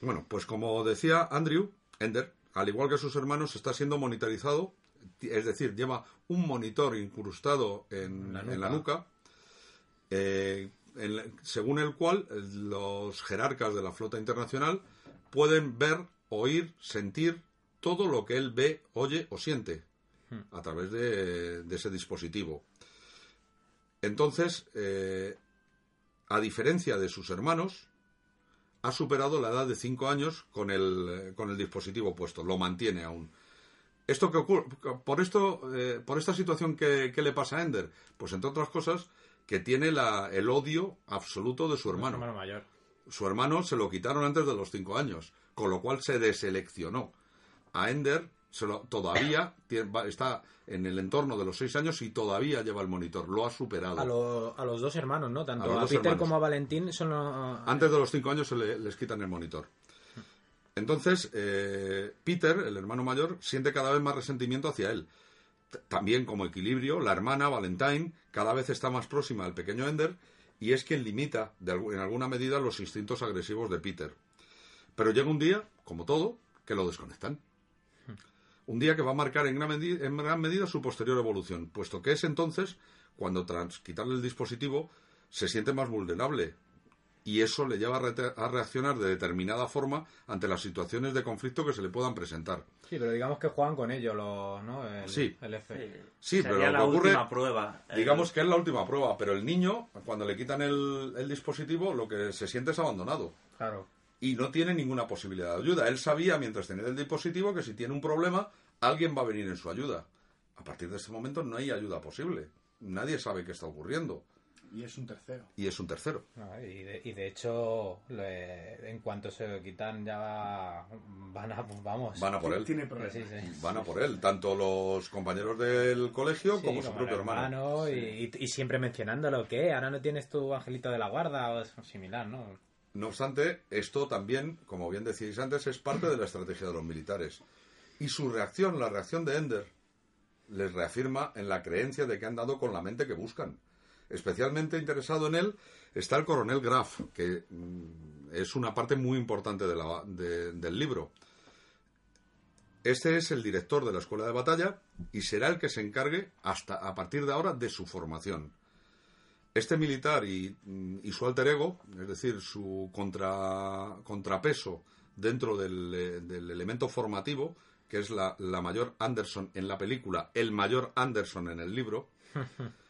Bueno, pues como decía Andrew, Ender, al igual que sus hermanos, está siendo monitorizado, es decir, lleva un monitor incrustado en, La en la nuca. eh, en según el cual eh, los jerarcas de la flota internacional pueden ver, oír, sentir todo lo que él ve, oye o siente a través de, de ese dispositivo. Entonces, eh, a diferencia de sus hermanos, ha superado la edad de 5 años con el, con el dispositivo puesto, lo mantiene aún. ¿Esto que ocurre? Por, esto, eh, por esta situación, ¿qué, qué le pasa a Ender? Pues entre otras cosas, que tiene la- el odio absoluto de su Su hermano. hermano mayor. Su hermano se lo quitaron antes de los 5 años, con lo cual se deseleccionó. A Ender se lo- todavía tiene- va- está en el entorno de los 6 años y todavía lleva el monitor, lo ha superado. A, lo- a los dos hermanos, ¿no? Tanto A Peter hermanos. como a Valentín son los- Antes de los cinco años se le- les quitan el monitor. Entonces, eh, Peter, el hermano mayor, siente cada vez más resentimiento hacia él. T- También como equilibrio, la hermana, Valentine, cada vez está más próxima al pequeño Ender y es quien limita de en alguna medida los instintos agresivos de Peter. Pero llega un día, como todo, que lo desconectan. Un día que va a marcar en gran, en gran medida su posterior evolución, puesto que es entonces cuando tras quitarle el dispositivo se siente más vulnerable y eso le lleva a, reaccionar de determinada forma ante las situaciones de conflicto que se le puedan presentar. Sí, pero digamos que juegan con ellos, los, ¿no? El, Sí. el F. Sí, Sí, Sería pero lo la que ocurre- última prueba. El- Digamos que es la última prueba, pero el niño, cuando le quitan el, el dispositivo, lo que se siente es abandonado. Claro. Y no tiene ninguna posibilidad de ayuda. Él sabía, mientras tenía el dispositivo, que si tiene un problema, alguien va a venir en su ayuda. A partir de ese momento no hay ayuda posible. Nadie sabe qué está ocurriendo. Y es un tercero. Y es un tercero. Y, de, y de hecho, le- en cuanto se lo quitan, ya van a. Vamos. Van a por él. Tiene problemas. Sí, sí. Van a por él. Tanto los compañeros del colegio Sí, como su propio hermano. y, y- y siempre mencionándolo, ¿qué? Ahora no tienes tu angelito de la guarda o es similar, ¿no? No obstante, esto también, como bien decíais antes, es parte de la estrategia de los militares. Y su reacción, la reacción de Ender, les reafirma en la creencia de que han dado con la mente que buscan. Especialmente interesado en él está el coronel Graf, que mm, es una parte muy importante del libro. Este es el director de la escuela de batalla y será el que se encargue hasta a partir de ahora de su formación. Este militar y, mm, su alter ego, es decir, su contra- contrapeso dentro del, eh, del elemento formativo, que es la mayor Anderson en la película, el mayor Anderson en el libro. [LAUGHS]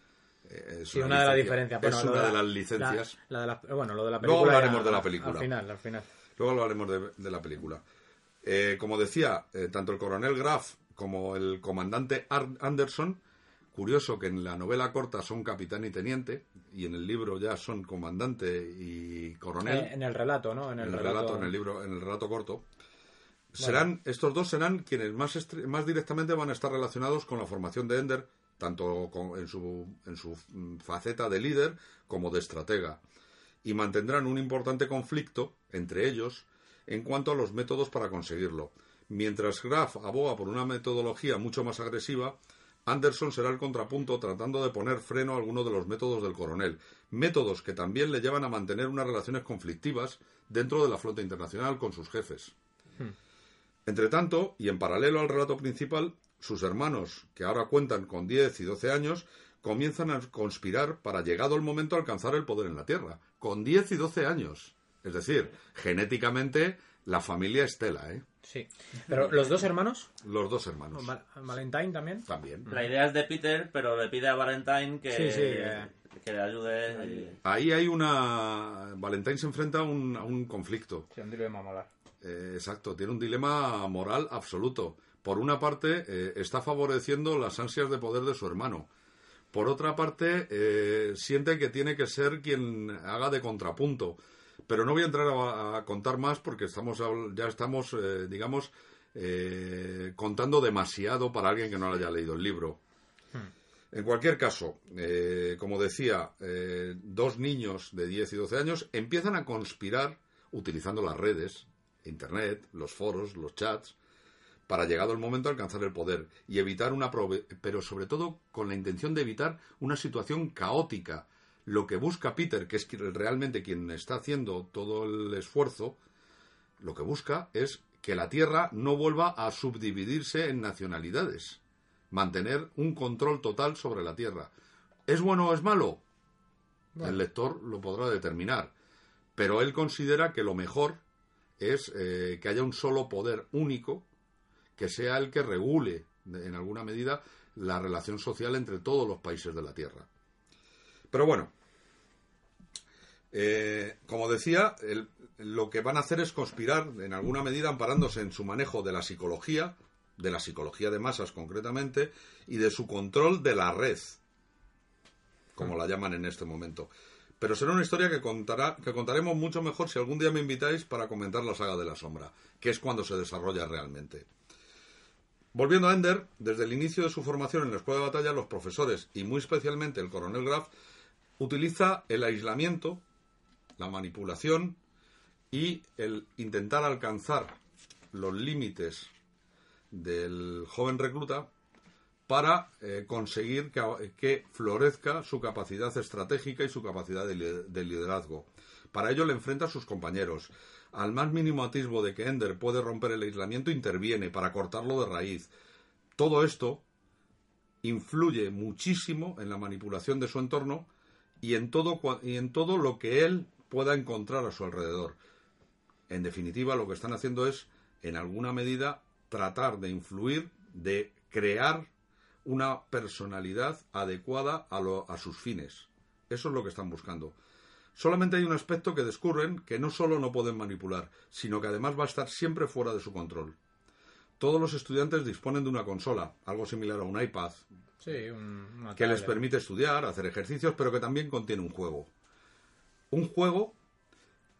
es Sí, una de las diferencias. Bueno, es lo una de la- las licencias. la- la de la- bueno, lo de la Luego película. hablaremos ya- de la película. Al final, al final. Luego hablaremos de, de la película. Eh, como decía, eh, tanto el coronel Graf como el comandante Anderson, curioso que en la novela corta son capitán y teniente, y en el libro ya son comandante y coronel. En, en el relato, ¿no? En en el, el relato, en el libro, en el relato corto. Serán, estos dos serán quienes más, más directamente van a estar relacionados con la formación de Ender, tanto en, su, en su mm, faceta de líder como de estratega, y mantendrán un importante conflicto entre ellos en cuanto a los métodos para conseguirlo. Mientras Graf aboga por una metodología mucho más agresiva, Anderson será el contrapunto tratando de poner freno a algunos de los métodos del coronel, métodos que también le llevan a mantener unas relaciones conflictivas dentro de la flota internacional con sus jefes. Entre tanto, y en paralelo al relato principal, sus hermanos, que ahora cuentan con 10 y 12 años, comienzan a conspirar para, llegado el momento, alcanzar el poder en la Tierra. Con 10 y 12 años. Es decir, genéticamente, la familia Estela, ¿eh? Sí. Pero los dos hermanos, Los dos hermanos. Val- Valentine también. También. La idea es de Peter, pero le pide a Valentine que, Sí, sí, eh. que le ayude. y- Ahí hay una... Valentine se enfrenta a un, a un conflicto. Sí, un dilema molar. Eh, exacto, tiene un dilema moral absoluto. Por una parte, eh, está favoreciendo las ansias de poder de su hermano. Por otra parte, eh, siente que tiene que ser quien haga de contrapunto. Pero no voy a entrar a, a contar más porque estamos ya estamos, eh, digamos, contando demasiado para alguien que no haya leído el libro. En cualquier caso, como decía, dos niños de 10 y 12 años empiezan a conspirar utilizando las redes, Internet, los foros, los chats, para llegado el momento alcanzar el poder y evitar una prove- pero sobre todo con la intención de evitar una situación caótica. Lo que busca Peter, que es realmente quien está haciendo todo el esfuerzo, lo que busca es que la Tierra no vuelva a subdividirse en nacionalidades, mantener un control total sobre la Tierra. ¿Es bueno o es malo? Bueno. El lector lo podrá determinar, pero él considera que lo mejor es eh, que haya un solo poder único que sea el que regule en alguna medida la relación social entre todos los países de la Tierra. Pero bueno, eh, como decía, lo que van a hacer es conspirar en alguna medida amparándose en su manejo de la psicología, de la psicología de masas concretamente, y de su control de la red, como la llaman en este momento. Pero será una historia que, contará, que contaremos mucho mejor si algún día me invitáis para comentar la saga de la sombra, que es cuando se desarrolla realmente. Volviendo a Ender, desde el inicio de su formación en la escuela de batalla, los profesores, y muy especialmente el coronel Graf, utiliza el aislamiento, la manipulación y el intentar alcanzar los límites del joven recluta para eh, conseguir que, florezca su capacidad estratégica y su capacidad de, de liderazgo. Para ello le enfrenta a sus compañeros. Al más mínimo atisbo de que Ender puede romper el aislamiento, interviene para cortarlo de raíz. Todo esto influye muchísimo en la manipulación de su entorno y en todo, y en todo lo que él pueda encontrar a su alrededor. En definitiva, lo que están haciendo es, en alguna medida, tratar de influir, de crear una personalidad adecuada a, lo- a sus fines. Eso es lo que están buscando. Solamente hay un aspecto que descubren que no solo no pueden manipular, sino que además va a estar siempre fuera de su control. Todos los estudiantes disponen de una consola, algo similar a un iPad, Sí, un, una que les permite estudiar, hacer ejercicios, pero que también contiene un juego. Un juego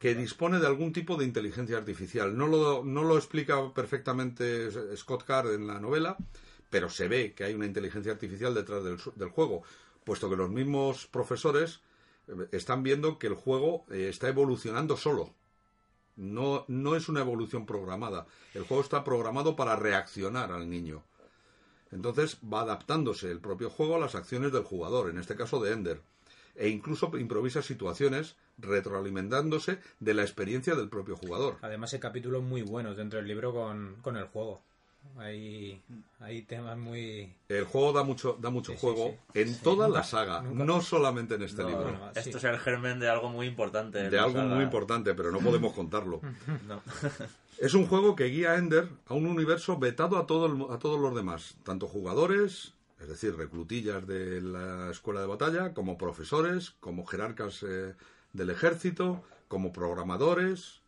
que dispone de algún tipo de inteligencia artificial. No lo, no lo explica perfectamente Scott Card en la novela, pero se ve que hay una inteligencia artificial detrás del, juego, puesto que los mismos profesores están viendo que el juego eh, está evolucionando solo. No, no es una evolución programada. El juego está programado para reaccionar al niño. Entonces va adaptándose el propio juego a las acciones del jugador, en este caso de Ender, e incluso improvisa situaciones retroalimentándose de la experiencia del propio jugador. Además, hay capítulos muy buenos dentro del libro con, con el juego. Hay, hay temas muy... El juego da mucho, da mucho Sí, juego sí. en Sí, toda nunca- la saga, nunca- no solamente en este No, libro. no. Esto es el germen de algo muy importante. De algo saga. muy importante, pero no podemos contarlo. [LAUGHS] No. [LAUGHS] Es un juego que guía a Ender a un universo vetado a, todo el- a todos los demás, tanto jugadores, es decir, reclutillas de la escuela de batalla, como profesores, como jerarcas eh, del ejército, como programadores,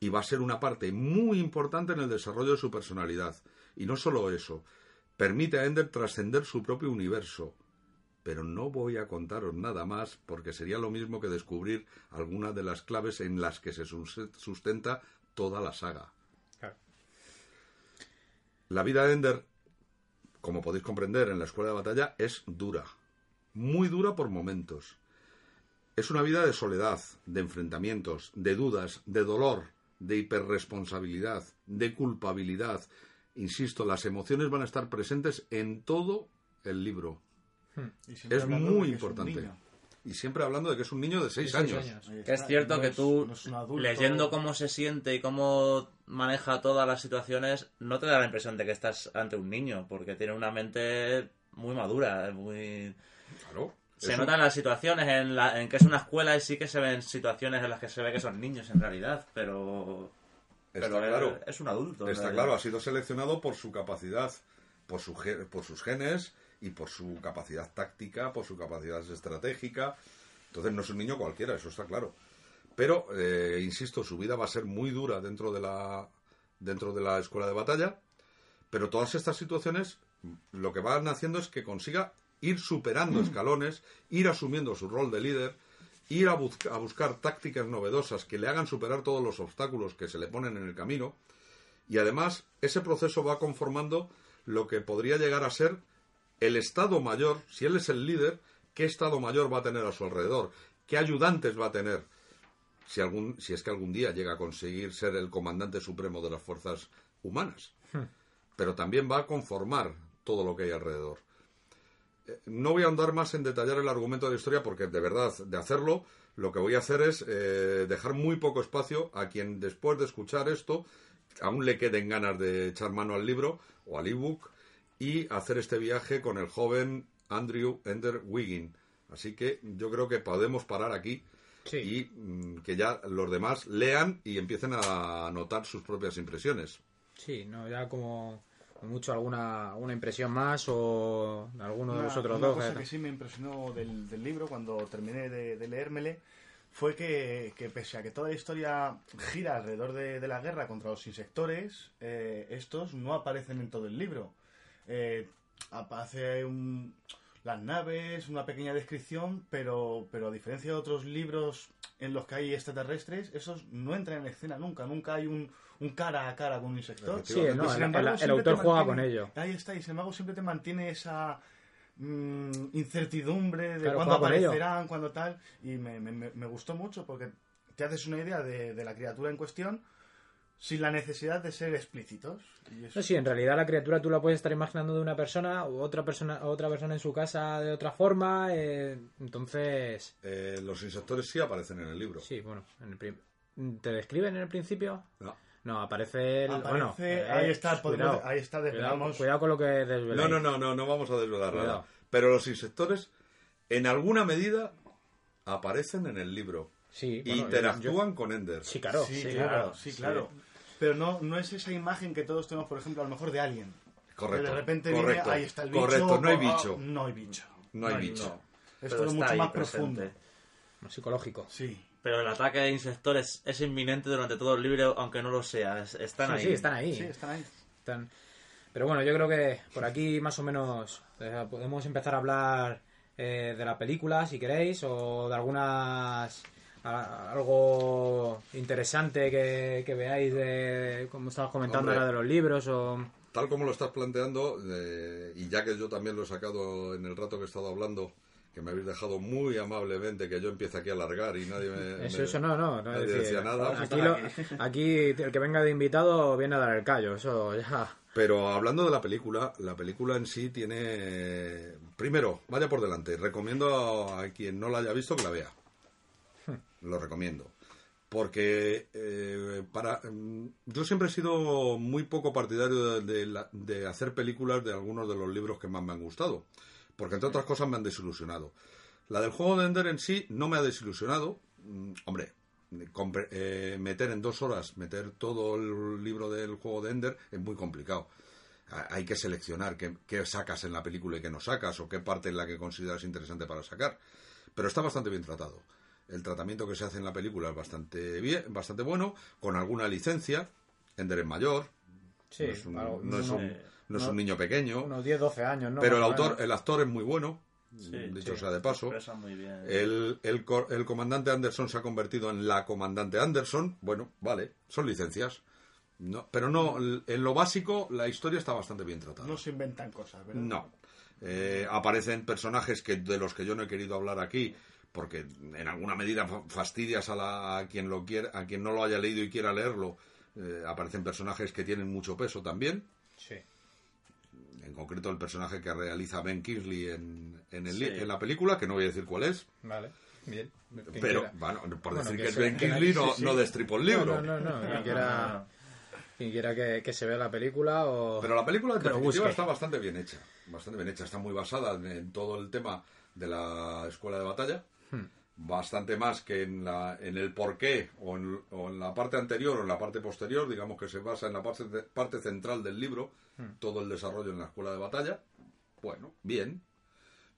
y va a ser una parte muy importante en el desarrollo de su personalidad. Y no solo eso, permite a Ender trascender su propio universo. Pero no voy a contaros nada más porque sería lo mismo que descubrir algunas de las claves en las que se sus- sustenta toda la saga. Claro. La vida de Ender, como podéis comprender en la escuela de batalla, es dura. Muy dura por momentos. Es una vida de soledad, de enfrentamientos, de dudas, de dolor, de hiperresponsabilidad, de culpabilidad. Insisto, las emociones van a estar presentes en todo el libro. Siempre Es muy es importante. Y siempre hablando de que es un niño de seis Sí, seis años. años. Ahí Que es cierto no que es- tú, no es leyendo cómo se siente y cómo maneja todas las situaciones, no te da la impresión de que estás ante un niño, porque tiene una mente muy madura, muy... Claro. Se Es notan las situaciones en, la, en que es una escuela y sí que se ven situaciones en las que se ve que son niños en realidad, pero... Está pero claro. es, es un adulto. Está claro, ha sido seleccionado por su capacidad, por, su, por sus genes y por su capacidad táctica, por su capacidad estratégica. Entonces no es un niño cualquiera, eso está claro. Pero, eh, insisto, su vida va a ser muy dura dentro de la, dentro de la escuela de batalla. Pero todas estas situaciones lo que van haciendo es que consiga ir superando escalones, ir asumiendo su rol de líder ir a, bus- a buscar tácticas novedosas que le hagan superar todos los obstáculos que se le ponen en el camino. Y además, ese proceso va conformando lo que podría llegar a ser el Estado Mayor, si él es el líder, ¿qué Estado Mayor va a tener a su alrededor? ¿Qué ayudantes va a tener? Si, algún, si es que algún día llega a conseguir ser el comandante supremo de las fuerzas humanas. Pero también va a conformar todo lo que hay alrededor. No voy a andar más en detallar el argumento de la historia porque de verdad, de hacerlo, lo que voy a hacer es eh, dejar muy poco espacio a quien después de escuchar esto aún le queden ganas de echar mano al libro o al ebook y hacer este viaje con el joven Andrew Ender Wiggin. Así que yo creo que podemos parar aquí Sí. y mm, que ya los demás lean y empiecen a anotar sus propias impresiones. Sí, no, ya como mucho alguna, alguna impresión más o alguno de vosotros una dos. cosa eh, que sí me impresionó del, del libro cuando terminé de, de leérmele fue que, que pese a que toda la historia gira alrededor de, de la guerra contra los insectores, eh, estos no aparecen en todo el libro. Eh, aparece un- las naves, una pequeña descripción, pero, pero a diferencia de otros libros en los que hay extraterrestres, esos no entran en escena nunca. Nunca hay un, un cara a cara con un insector. Sí, no, el- embargo, el- el autor juega mantiene- con ello. Ahí está, y sin embargo siempre te mantiene esa mm, incertidumbre de Claro, cuándo aparecerán, cuándo tal, y me, me- me- gustó mucho porque te haces una idea de, de la criatura en cuestión sin la necesidad de ser explícitos. Y eso- No, sí, en realidad la criatura tú la puedes estar imaginando de una persona u otra persona otra persona en su casa de otra forma. eh, entonces, Eh, los insectores sí aparecen en el libro. sí, bueno, en el prim- ¿te describen en el principio? No. No, aparece el... Aparece- bueno, eh, ahí está, podemos- cuidado, ahí está, cuidado, desvelamos. cuidado con lo que desveláis. No, no, no, no, no vamos a desvelar Cuidado. nada. Pero los insectores, en alguna medida, aparecen en el libro. Sí, Y bueno, interactúan yo- con Ender. Sí, claro. sí, sí, claro, sí, claro. Pero no, no es esa imagen que todos tenemos, por ejemplo, a lo mejor de Alien. Correcto. Que de repente correcto, viene, ahí está el bicho. Correcto, no hay bicho. no hay bicho. No hay bicho. Es todo está mucho ahí más presente. profundo. Psicológico. Sí. Pero el ataque de insectores es inminente durante todo el libro, aunque no lo sea. es- Están Sí, ahí. sí, están ahí. Sí, están ahí. Están- Pero bueno, yo creo que por aquí más o menos eh, podemos empezar a hablar eh, de la película, si queréis, o de algunas a- algo interesante que, que veáis de como estabas comentando Hombre. ahora de los libros o Tal como lo estás planteando, eh, y ya que yo también lo he sacado en el rato que he estado hablando, que me habéis dejado muy amablemente que yo empiece aquí a alargar y nadie me... eso, me- eso no, no, no es nadie decir, decía nada. Aquí, lo- aquí el que venga de invitado viene a dar el callo, eso ya. Pero hablando de la película, la película en sí tiene... Primero, vaya por delante, recomiendo a quien no la haya visto que la vea. Lo recomiendo. Porque eh, para mm, yo siempre he sido muy poco partidario de, de la- de hacer películas de algunos de los libros que más me han gustado. Porque entre otras cosas me han desilusionado. La del juego de Ender en sí no me ha desilusionado. Mm, hombre, eh, meter en dos horas, meter todo el libro del juego de Ender es muy complicado. Ha- Hay que seleccionar qué, qué sacas en la película y qué no sacas, o qué parte es la que consideras interesante para sacar. Pero está bastante bien tratado. El tratamiento que se hace en la película es bastante bien, bastante bueno, con alguna licencia. Ender es mayor, Sí, no es un, algo- no es uno- un- no es un niño pequeño, unos 10, 12 años, ¿no? pero el autor, el actor es muy bueno, Sí, dicho sí. sea de paso. Expresa muy bien. El, el, cor- el comandante Anderson se ha convertido en la comandante Anderson. Bueno, vale, son licencias. No, pero no, l- en lo básico la historia está bastante bien tratada. No se inventan cosas, ¿verdad? No. Eh, aparecen personajes que de los que yo no he querido hablar aquí porque en alguna medida fa- fastidias a, la- a quien lo quiera, a quien no lo haya leído y quiera leerlo. Eh, aparecen personajes que tienen mucho peso también. Sí. En concreto el personaje que realiza Ben Kingsley en, en, el li- Sí. en la película, que no voy a decir cuál es. Vale, bien. Pero, quiera. bueno, por Bueno, decir que que, es Ben Kingsley, no, sí, sí. no destripo el libro. No, no, no, no, [LAUGHS] quien quiera, quien quiera que, que se vea la película o... Pero la película en definitiva está bastante bien hecha. Bastante bien hecha. Está muy basada en, en todo el tema de la escuela de batalla. Hmm. Bastante más que en, la, en el porqué o en, o en la parte anterior o en la parte posterior. Digamos que se basa en la parte, parte central del libro. Hmm. Todo el desarrollo en la escuela de batalla. Bueno, bien.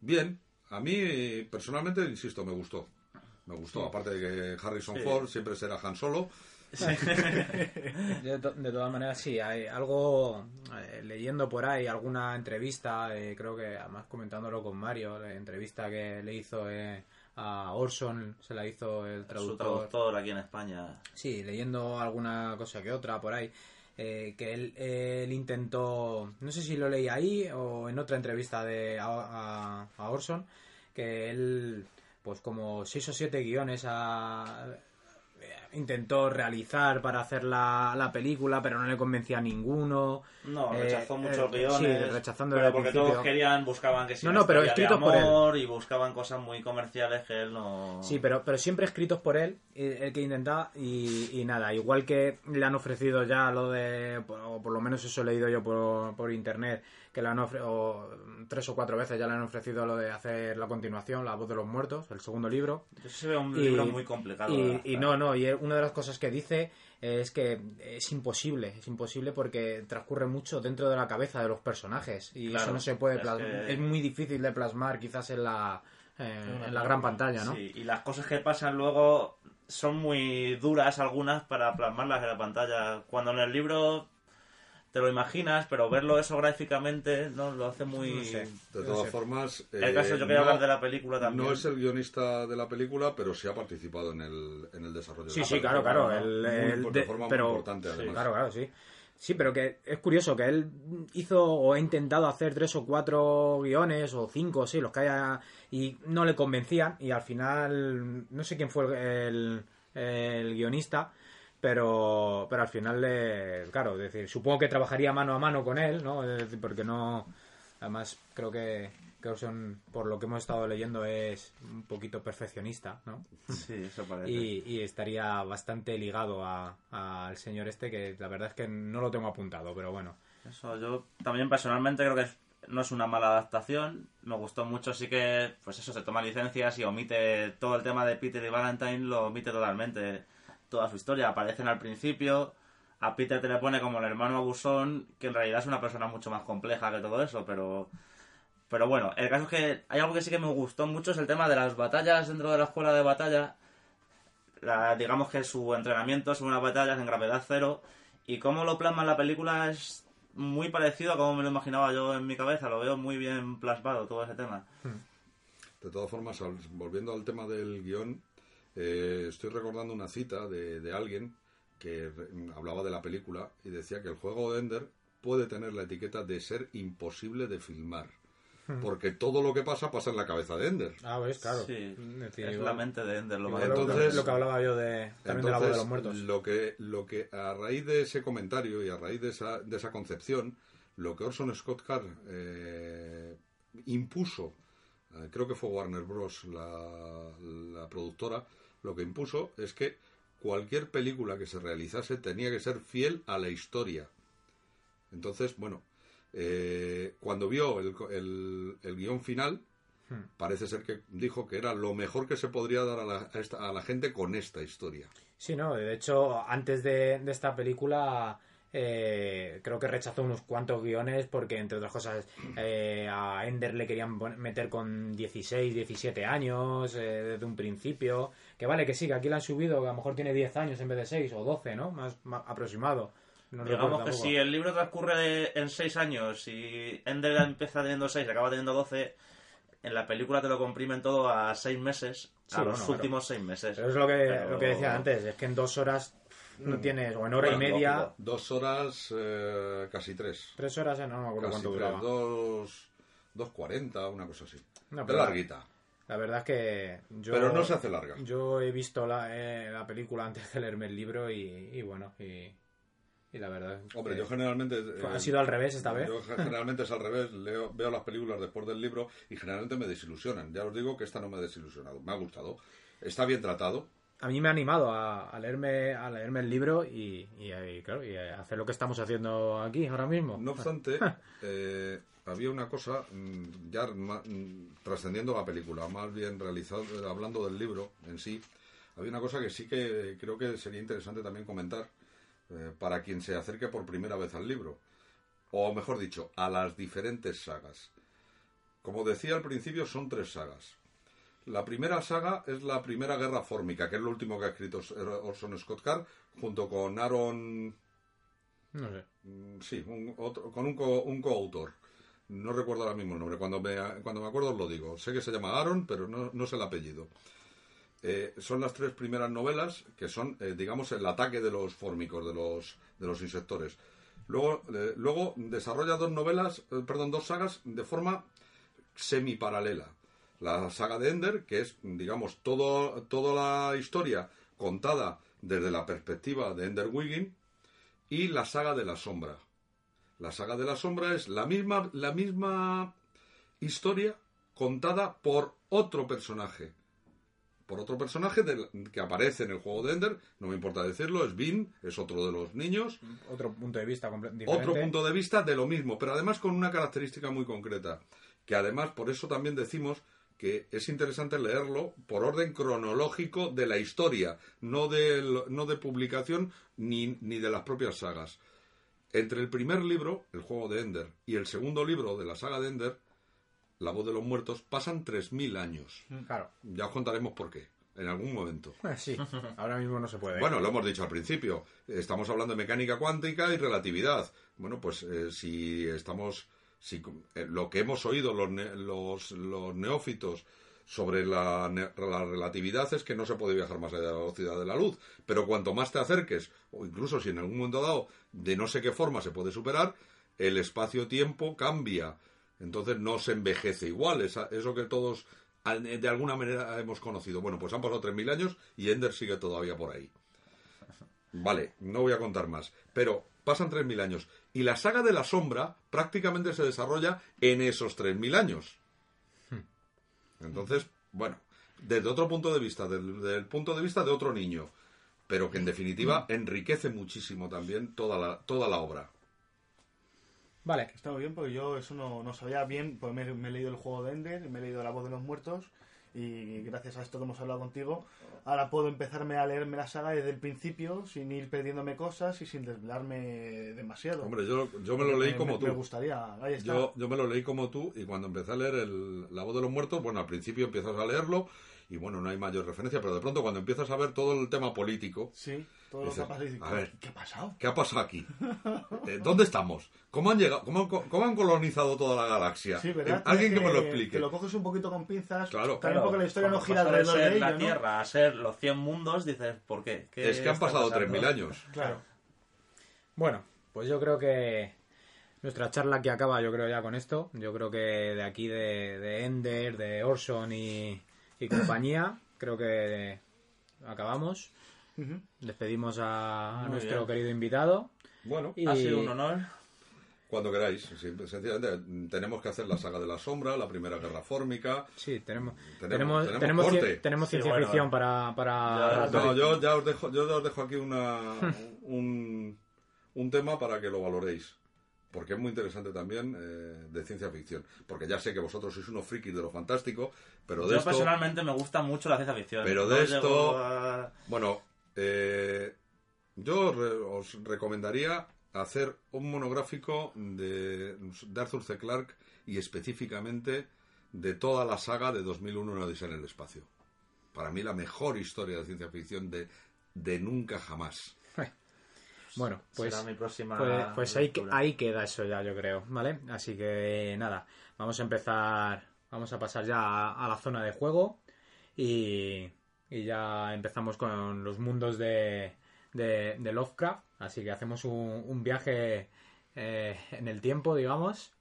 Bien. A mí, personalmente, insisto, me gustó. Me gustó. Aparte de que Harrison Sí. Ford siempre será Han Solo. De, [LAUGHS] to- de todas maneras, sí, hay algo eh, leyendo por ahí, alguna entrevista, eh, creo que además comentándolo con Mario, la entrevista que le hizo eh, a Orson se la hizo el Su traductor. traductor aquí en España. Sí, leyendo alguna cosa que otra por ahí. eh, que él, él intentó, no sé si lo leí ahí o en otra entrevista de a, a- a Orson, que él, pues como seis o siete guiones a- intentó realizar para hacer la, la película, pero no le convencía a ninguno. No, Eh, rechazó eh, muchos sí, guiones. rechazando pero porque principio. todos querían, buscaban que si No, no, pero escritos por él. amor y buscaban cosas muy comerciales que él no. Sí, pero, pero siempre escritos por él, eh, el que intentaba, y, y nada, igual que le han ofrecido ya lo de, o por lo menos eso he leído yo por, por internet, que le han ofrecido, tres o cuatro veces ya le han ofrecido lo de hacer la continuación, La voz de los muertos, el segundo libro, Eso ve un Y- libro muy complicado. y, no, no, y una de las cosas que dice es que es imposible, es imposible porque transcurre mucho dentro de la cabeza de los personajes y Claro, eso no se puede es plasmar, que- es muy difícil de plasmar quizás en la, eh, en la gran pantalla, ¿no? Sí, y las cosas que pasan luego son muy duras algunas para plasmarlas en la pantalla. Cuando en el libro te lo imaginas, pero verlo eso gráficamente no lo hace muy... No sé. De No todas sé. formas. El caso, eh, yo quería no- hablar de la película también. No es el guionista de la película, pero sí ha participado en el, en el desarrollo Sí, de la sí, claro, película. claro. el- Muy- el de de- forma muy importante, sí, además. claro, claro, sí. Sí, pero que es curioso que él hizo o ha intentado hacer tres o cuatro guiones o cinco, sí, los que haya, y no le convencían. Y al final, no sé quién fue el, el guionista, pero, pero al final, le, claro, es decir, supongo que trabajaría mano a mano con él, ¿no? Es decir, porque no. Además, creo que, por lo que hemos estado leyendo, es un poquito perfeccionista, ¿no? Sí, eso [LAUGHS] parece. Y, y estaría bastante ligado a- al señor este, que la verdad es que no lo tengo apuntado, pero bueno. Eso yo también personalmente creo que es- no es una mala adaptación. Me gustó mucho, sí que, pues eso, se toma licencias y omite todo el tema de Peter y Valentine, lo omite totalmente. Toda su historia. Aparecen al principio. A Peter te le pone como el hermano abusón, que en realidad es una persona mucho más compleja que todo eso, pero. Pero bueno, el caso es que hay algo que sí que me gustó mucho, es el tema de las batallas dentro de la escuela de batalla. La- digamos que su entrenamiento son unas batallas en gravedad cero. Y cómo lo plasma en la película es muy parecido a como me lo imaginaba yo en mi cabeza. Lo veo muy bien plasmado todo ese tema. De todas formas, volviendo al tema del guion, eh, estoy recordando una cita de, de alguien que hablaba de la película y decía que el juego de Ender puede tener la etiqueta de ser imposible de filmar. Porque todo lo que pasa pasa en la cabeza de Ender. Ah, ves, claro. Sí, Es decir, es igual- la mente de Ender lo Entonces- lo que hablaba yo de, también de la voz de los Entonces, muertos. Lo que, lo que a raíz de ese comentario y a raíz de esa, de esa concepción, lo que Orson Scott Card eh, impuso, eh, creo que fue Warner Bros. La, la productora, lo que impuso es que cualquier película que se realizase tenía que ser fiel a la historia. Entonces, bueno, eh, cuando vio el, el- el guion final, Hmm. parece ser que dijo que era lo mejor que se podría dar a la, a esta- a la gente con esta historia. Sí, no, de hecho, antes de, de esta película eh, creo que rechazó unos cuantos guiones porque, entre otras cosas, eh, a Ender le querían meter con 16, 17 años eh, desde un principio. Que vale, que sí, que aquí le han subido, que a lo mejor tiene 10 años en vez de 6 o 12, ¿no? Más, más aproximado. No Digamos que si el libro transcurre en 6 años y Ender empieza teniendo 6 y acaba teniendo 12, en la película te lo comprimen todo a 6 meses, Sí, a los últimos 6 meses. Pero es lo que, Pero- lo que decía antes, es que en dos horas no tienes, o en hora y media. Dos horas, eh, casi tres. tres horas, eh, no me acuerdo Casi cuánto tres, duraba. dos, dos cuarenta, una cosa así. No, de larguita. La verdad es que yo... Pero no se hace larga. Yo he visto la, eh, la película antes de leerme el libro y, y bueno, y, y la verdad... Hombre, yo generalmente... eh, ha sido al revés esta vez. Yo generalmente es al revés, leo, veo las películas después del libro y generalmente me desilusionan. Ya os digo que esta no me ha desilusionado, me ha gustado. Está bien tratado, A mí me ha animado a, a leerme a leerme el libro y, y, y, claro, y a hacer lo que estamos haciendo aquí ahora mismo. No obstante, [LAUGHS] eh, había una cosa, mm, ya mm, trascendiendo la película, más bien realizado, hablando del libro en sí, había una cosa que sí que creo que sería interesante también comentar eh, para quien se acerque por primera vez al libro, o mejor dicho, a las diferentes sagas. Como decía al principio, son tres sagas. La primera saga es la primera guerra fórmica, que es lo último que ha escrito Orson Scott Card, junto con Aaron No sé. Mm, Sí, un, otro- con un, co- un coautor. no recuerdo ahora mismo el nombre, cuando me, cuando me acuerdo os lo digo. Sé que se llama Aaron, pero no, no sé el apellido. Eh, son las tres primeras novelas que son, eh, digamos, el ataque de los fórmicos, de los, de los insectores. Luego, eh, luego desarrolla dos novelas, perdón, dos sagas de forma semiparalela. La saga de Ender, que es, digamos, todo, toda la historia contada desde la perspectiva de Ender Wiggin, y la saga de la sombra. La saga de la sombra es la misma, la misma historia contada por otro personaje. Por otro personaje que aparece en el juego de Ender, no me importa decirlo, es Vin, es otro de los niños, Otro punto de vista diferente. otro punto de vista de lo mismo, pero además con una característica muy concreta, que además por eso también decimos que es interesante leerlo por orden cronológico de la historia, no de, no de publicación ni, ni de las propias sagas. Entre el primer libro, el juego de Ender, y el segundo libro de la saga de Ender, La voz de los muertos, pasan 3.000 años. Claro. Ya os contaremos por qué, en algún momento. [LAUGHS] Sí, ahora mismo no se puede. Bueno, lo hemos dicho al principio. Estamos hablando de mecánica cuántica y relatividad. Bueno, pues eh, si estamos. Si, eh, lo que hemos oído los, los, los neófitos sobre la, la relatividad es que no se puede viajar más allá de la velocidad de la luz. Pero cuanto más te acerques, o incluso si en algún momento dado de no sé qué forma se puede superar, el espacio-tiempo cambia. Entonces no se envejece igual. Esa- eso que todos de alguna manera hemos conocido. Bueno, pues han pasado 3.000 años y Ender sigue todavía por ahí. Vale, no voy a contar más. Pero pasan 3.000 años. Y la saga de la sombra prácticamente se desarrolla en esos 3.000 años. Entonces, bueno, desde otro punto de vista, desde el punto de vista de otro niño. Pero que en definitiva enriquece muchísimo también toda la, toda la obra. Vale. Está muy bien porque yo eso no, no sabía bien, pues me, me he leído el juego de Ender, me he leído La voz de los muertos y gracias a esto que hemos hablado contigo, ahora puedo empezarme a leerme la saga desde el principio sin ir perdiéndome cosas y sin desvelarme demasiado. Hombre, yo, yo me lo leí como me, tú. Me gustaría, ahí está. Yo, yo me lo leí como tú y cuando empecé a leer el, La voz de los muertos, bueno, al principio empiezas a leerlo y bueno, no hay mayor referencia, pero de pronto cuando empiezas a ver todo el tema político, Sí, todo lo que dices, a ver. ¿Qué ha pasado? ¿qué ha pasado aquí? Eh, ¿Dónde estamos? ¿Cómo han llegado? ¿Cómo han, cómo han colonizado toda la galaxia? Sí, ¿verdad? Eh, Alguien que me lo explique. Que lo coges un poquito con pinzas. Claro. También porque la historia no gira de alrededor ser de ello, la ¿no? Tierra a ser los 100 mundos, dices, ¿por qué? ¿Qué Es que han pasado pasando? 3.000 años. [LAUGHS] Claro. Bueno, pues yo creo que nuestra charla aquí acaba, yo creo ya con esto. Yo creo que de aquí de, de Ender, de Orson y, y compañía, creo que acabamos. Despedimos a, Muy nuestro bien. querido invitado. Bueno, Y- Ha sido un honor. cuando queráis. Sencillamente, tenemos que hacer la saga de la sombra, la primera guerra fórmica. Sí, tenemos Tenemos- tenemos tenemos tenemos, corte. ci- tenemos Sí, ciencia bueno, ficción para para Ya- No, yo ya os dejo, yo ya os dejo aquí una, [LAUGHS] un, un tema para que lo valoréis. Porque es muy interesante también eh, de ciencia ficción. Porque ya sé que vosotros sois unos frikis de lo fantástico, pero de Yo esto... personalmente me gusta mucho la ciencia ficción. Pero de esto- a- Bueno, eh, yo re- os recomendaría hacer un monográfico de, de Arthur C. Clarke y específicamente de toda la saga de 2001 Una Odisea en el Espacio. Para mí la mejor historia de ciencia ficción de, de nunca jamás. Bueno, pues será mi próxima. Pues, pues ahí, ahí queda eso ya, yo creo, ¿vale? Así que nada, vamos a empezar, vamos a pasar ya a, a la zona de juego y, y ya empezamos con los mundos de, de, de Lovecraft, así que hacemos un, un viaje eh, en el tiempo, digamos,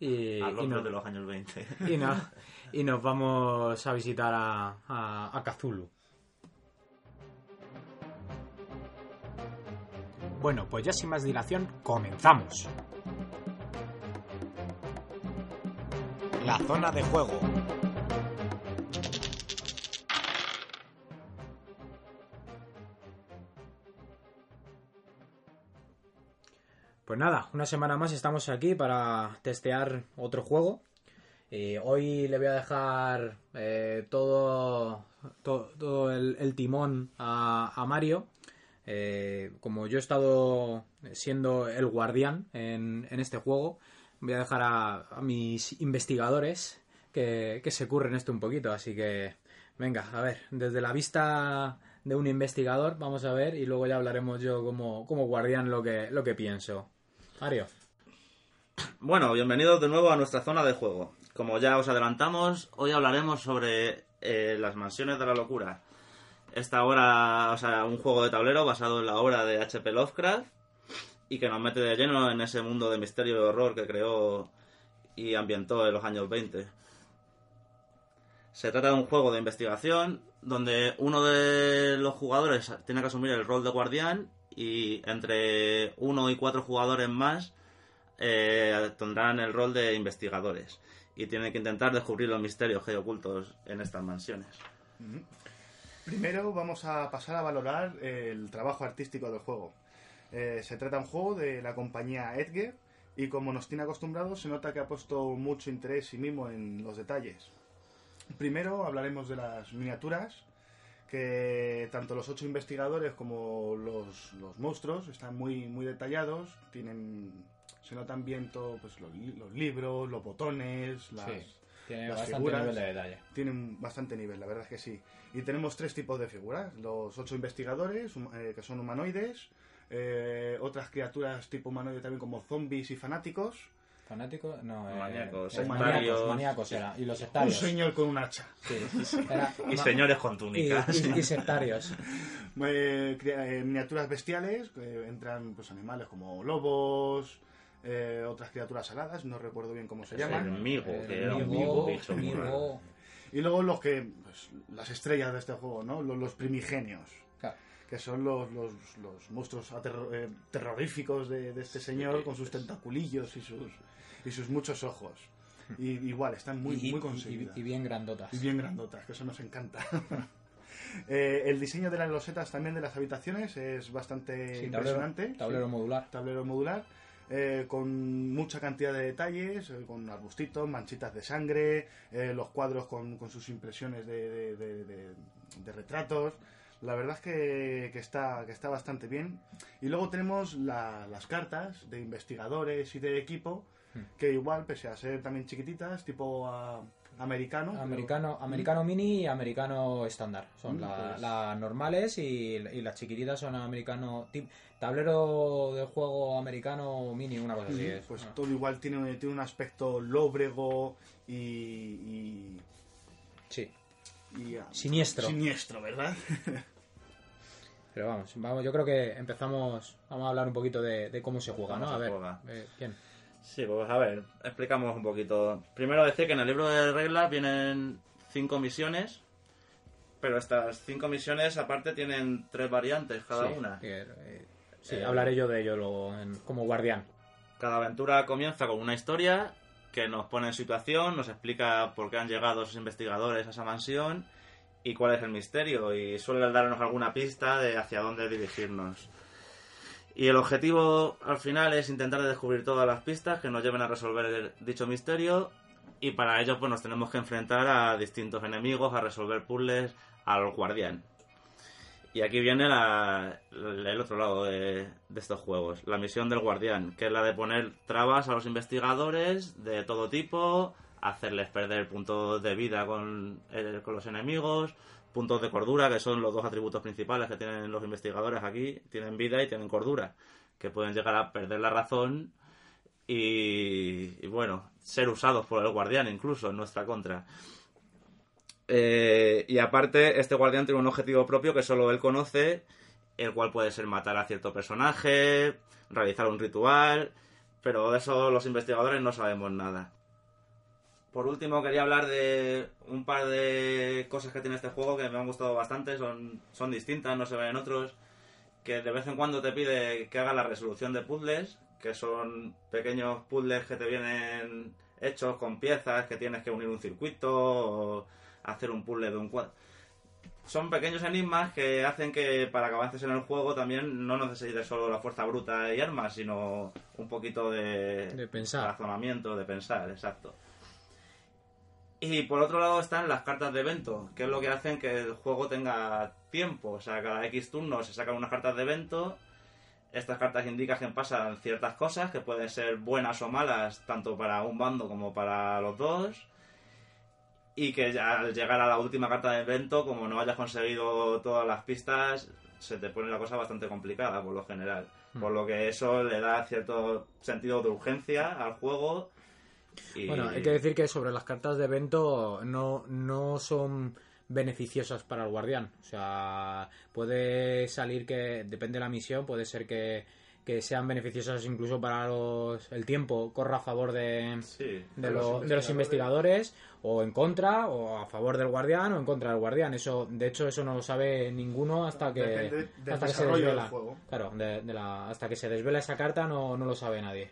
y, A y, Londres no- de los años 20. y no- y nos vamos a visitar a, a, a Cthulhu. Bueno, pues ya sin más dilación, comenzamos. La zona de juego. Pues nada, una semana más estamos aquí para testear otro juego. Y hoy le voy a dejar eh, todo, to- todo, el, timón a Mario. Eh, como yo he estado siendo el guardián en, en este juego, voy a dejar a, mis investigadores que, se curren esto un poquito. Así que, venga, a ver, desde la vista de un investigador, vamos a ver, y luego ya hablaremos yo como, como guardián lo que, lo que pienso. Mario. Bueno, bienvenidos de nuevo a nuestra zona de juego. Como ya os adelantamos, hoy hablaremos sobre eh, las mansiones de la locura. Esta obra, o sea, un juego de tablero basado en la obra de H.P. Lovecraft y que nos mete de lleno en ese mundo de misterio y horror que creó y ambientó en los años 20. Se trata de un juego de investigación donde uno de los jugadores tiene que asumir el rol de guardián y entre uno y cuatro jugadores más eh, tendrán el rol de investigadores y tienen que intentar descubrir los misterios que ocultos en estas mansiones. Primero vamos a pasar a valorar el trabajo artístico del juego. Eh, se trata de un juego de la compañía Edge y como nos tiene acostumbrados se nota que ha puesto mucho interés y mimo en los detalles. Primero hablaremos de las miniaturas, que tanto los ocho investigadores como los, los monstruos están muy, muy detallados, tienen se notan bien todo, pues, los, los libros, los botones, las, Sí, tiene las bastante figuras. nivel de detalle. tienen bastante nivel, la verdad es que sí. Y tenemos tres tipos de figuras. Los ocho investigadores, eh, que son humanoides, eh, otras criaturas tipo humanoide también como zombies y fanáticos, ¿Fanático? No, eh, Maníacos, eh, maníacos, maníacos era. Y los un sectarios. señor con un hacha. Sí, [LAUGHS] era- Y ma- señores con túnicas. y- y sectarios. [LAUGHS] Eh, eh, miniaturas bestiales, que entran pues animales como lobos, eh, otras criaturas aladas, no recuerdo bien cómo se llaman. El migo, Eh, que era un migo, bicho muy migo. raro. Y luego los que, pues, las estrellas de este juego, ¿no? Los, los primigenios. Claro. que son los, los, los monstruos aterro- eh, terroríficos de, de este señor con sus tentaculillos y sus, y sus muchos ojos. Y igual, están muy, y, muy y- conseguidas. y- y bien grandotas. Y bien grandotas, que eso nos encanta. [LAUGHS] Eh, el diseño de las losetas también de las habitaciones es bastante Sí, tablero, impresionante. tablero Sí, modular. tablero modular. Eh, con mucha cantidad de detalles, eh, con arbustitos, manchitas de sangre, eh, los cuadros con, con sus impresiones de, de- de- de- de retratos. La verdad es que, que está, que está bastante bien. Y luego tenemos la- las cartas de investigadores y de equipo, Hmm. que igual, pese a ser también chiquititas, tipo ah, americano. pero- Americano, americano mini y americano estándar. Son Mm, la- pues- las normales y, y las chiquititas son americano. tip- tablero de juego americano mini, una cosa así Sí, es. pues Ah. todo igual tiene, tiene un aspecto lóbrego y, y, Sí, y, ah, Siniestro. Siniestro, ¿verdad? [LAUGHS] pero vamos, vamos, yo creo que empezamos. Vamos a hablar un poquito de, de cómo se juega, ¿no? se A ver, juega. eh, ¿quién? Sí, pues a ver, explicamos un poquito. Primero decir que en el libro de reglas vienen cinco misiones, pero estas cinco misiones aparte tienen tres variantes cada Sí, una. eh, sí, Eh, hablaré yo de ello luego en- como guardián. Cada aventura comienza con una historia que nos pone en situación, nos explica por qué han llegado esos investigadores a esa mansión y cuál es el misterio y suele darnos alguna pista de hacia dónde dirigirnos. Y el objetivo al final es intentar descubrir todas las pistas que nos lleven a resolver dicho misterio y para ello pues nos tenemos que enfrentar a distintos enemigos, a resolver puzzles, al guardián. Y aquí viene la- el otro lado de, de estos juegos, la misión del guardián, que es la de poner trabas a los investigadores de todo tipo, hacerles perder puntos de vida con, eh, con los enemigos, puntos de cordura, que son los dos atributos principales que tienen los investigadores aquí, tienen vida y tienen cordura, que pueden llegar a perder la razón y, bueno, ser usados por el guardián incluso en nuestra contra. Eh, y aparte, este guardián tiene un objetivo propio que solo él conoce, el cual puede ser matar a cierto personaje, realizar un ritual, pero de eso los investigadores no sabemos nada. Por último, quería hablar de un par de cosas que tiene este juego que me han gustado bastante, son, son distintas, no se ven en otros, que de vez en cuando te pide que hagas la resolución de puzzles, que son pequeños puzzles que te vienen hechos con piezas, que tienes que unir un circuito o hacer un puzzle de un cuadro. Son pequeños enigmas que hacen que para que avances en el juego también no necesites solo la fuerza bruta y armas, sino un poquito de, De pensar. razonamiento, de pensar, exacto. Y por otro lado están las cartas de evento, que es lo que hacen que el juego tenga tiempo. O sea, cada X turnos se sacan unas cartas de evento. Estas cartas indican que pasan ciertas cosas que pueden ser buenas o malas, tanto para un bando como para los dos. Y que al llegar a la última carta de evento, como no hayas conseguido todas las pistas, se te pone la cosa bastante complicada por lo general. Por lo que eso le da cierto sentido de urgencia al juego. Y... Bueno, hay que decir que sobre las cartas de evento no, no son beneficiosas para el guardián. O sea, puede salir que, depende de la misión, puede ser que, que sean beneficiosas incluso para los, el tiempo, corra a favor de, Sí. de, los lo- de los investigadores o en contra o a favor del guardián o en contra del guardián eso de hecho eso no lo sabe ninguno hasta que hasta que se desvela juego. claro de, de la, hasta que se desvela esa carta no, no lo sabe nadie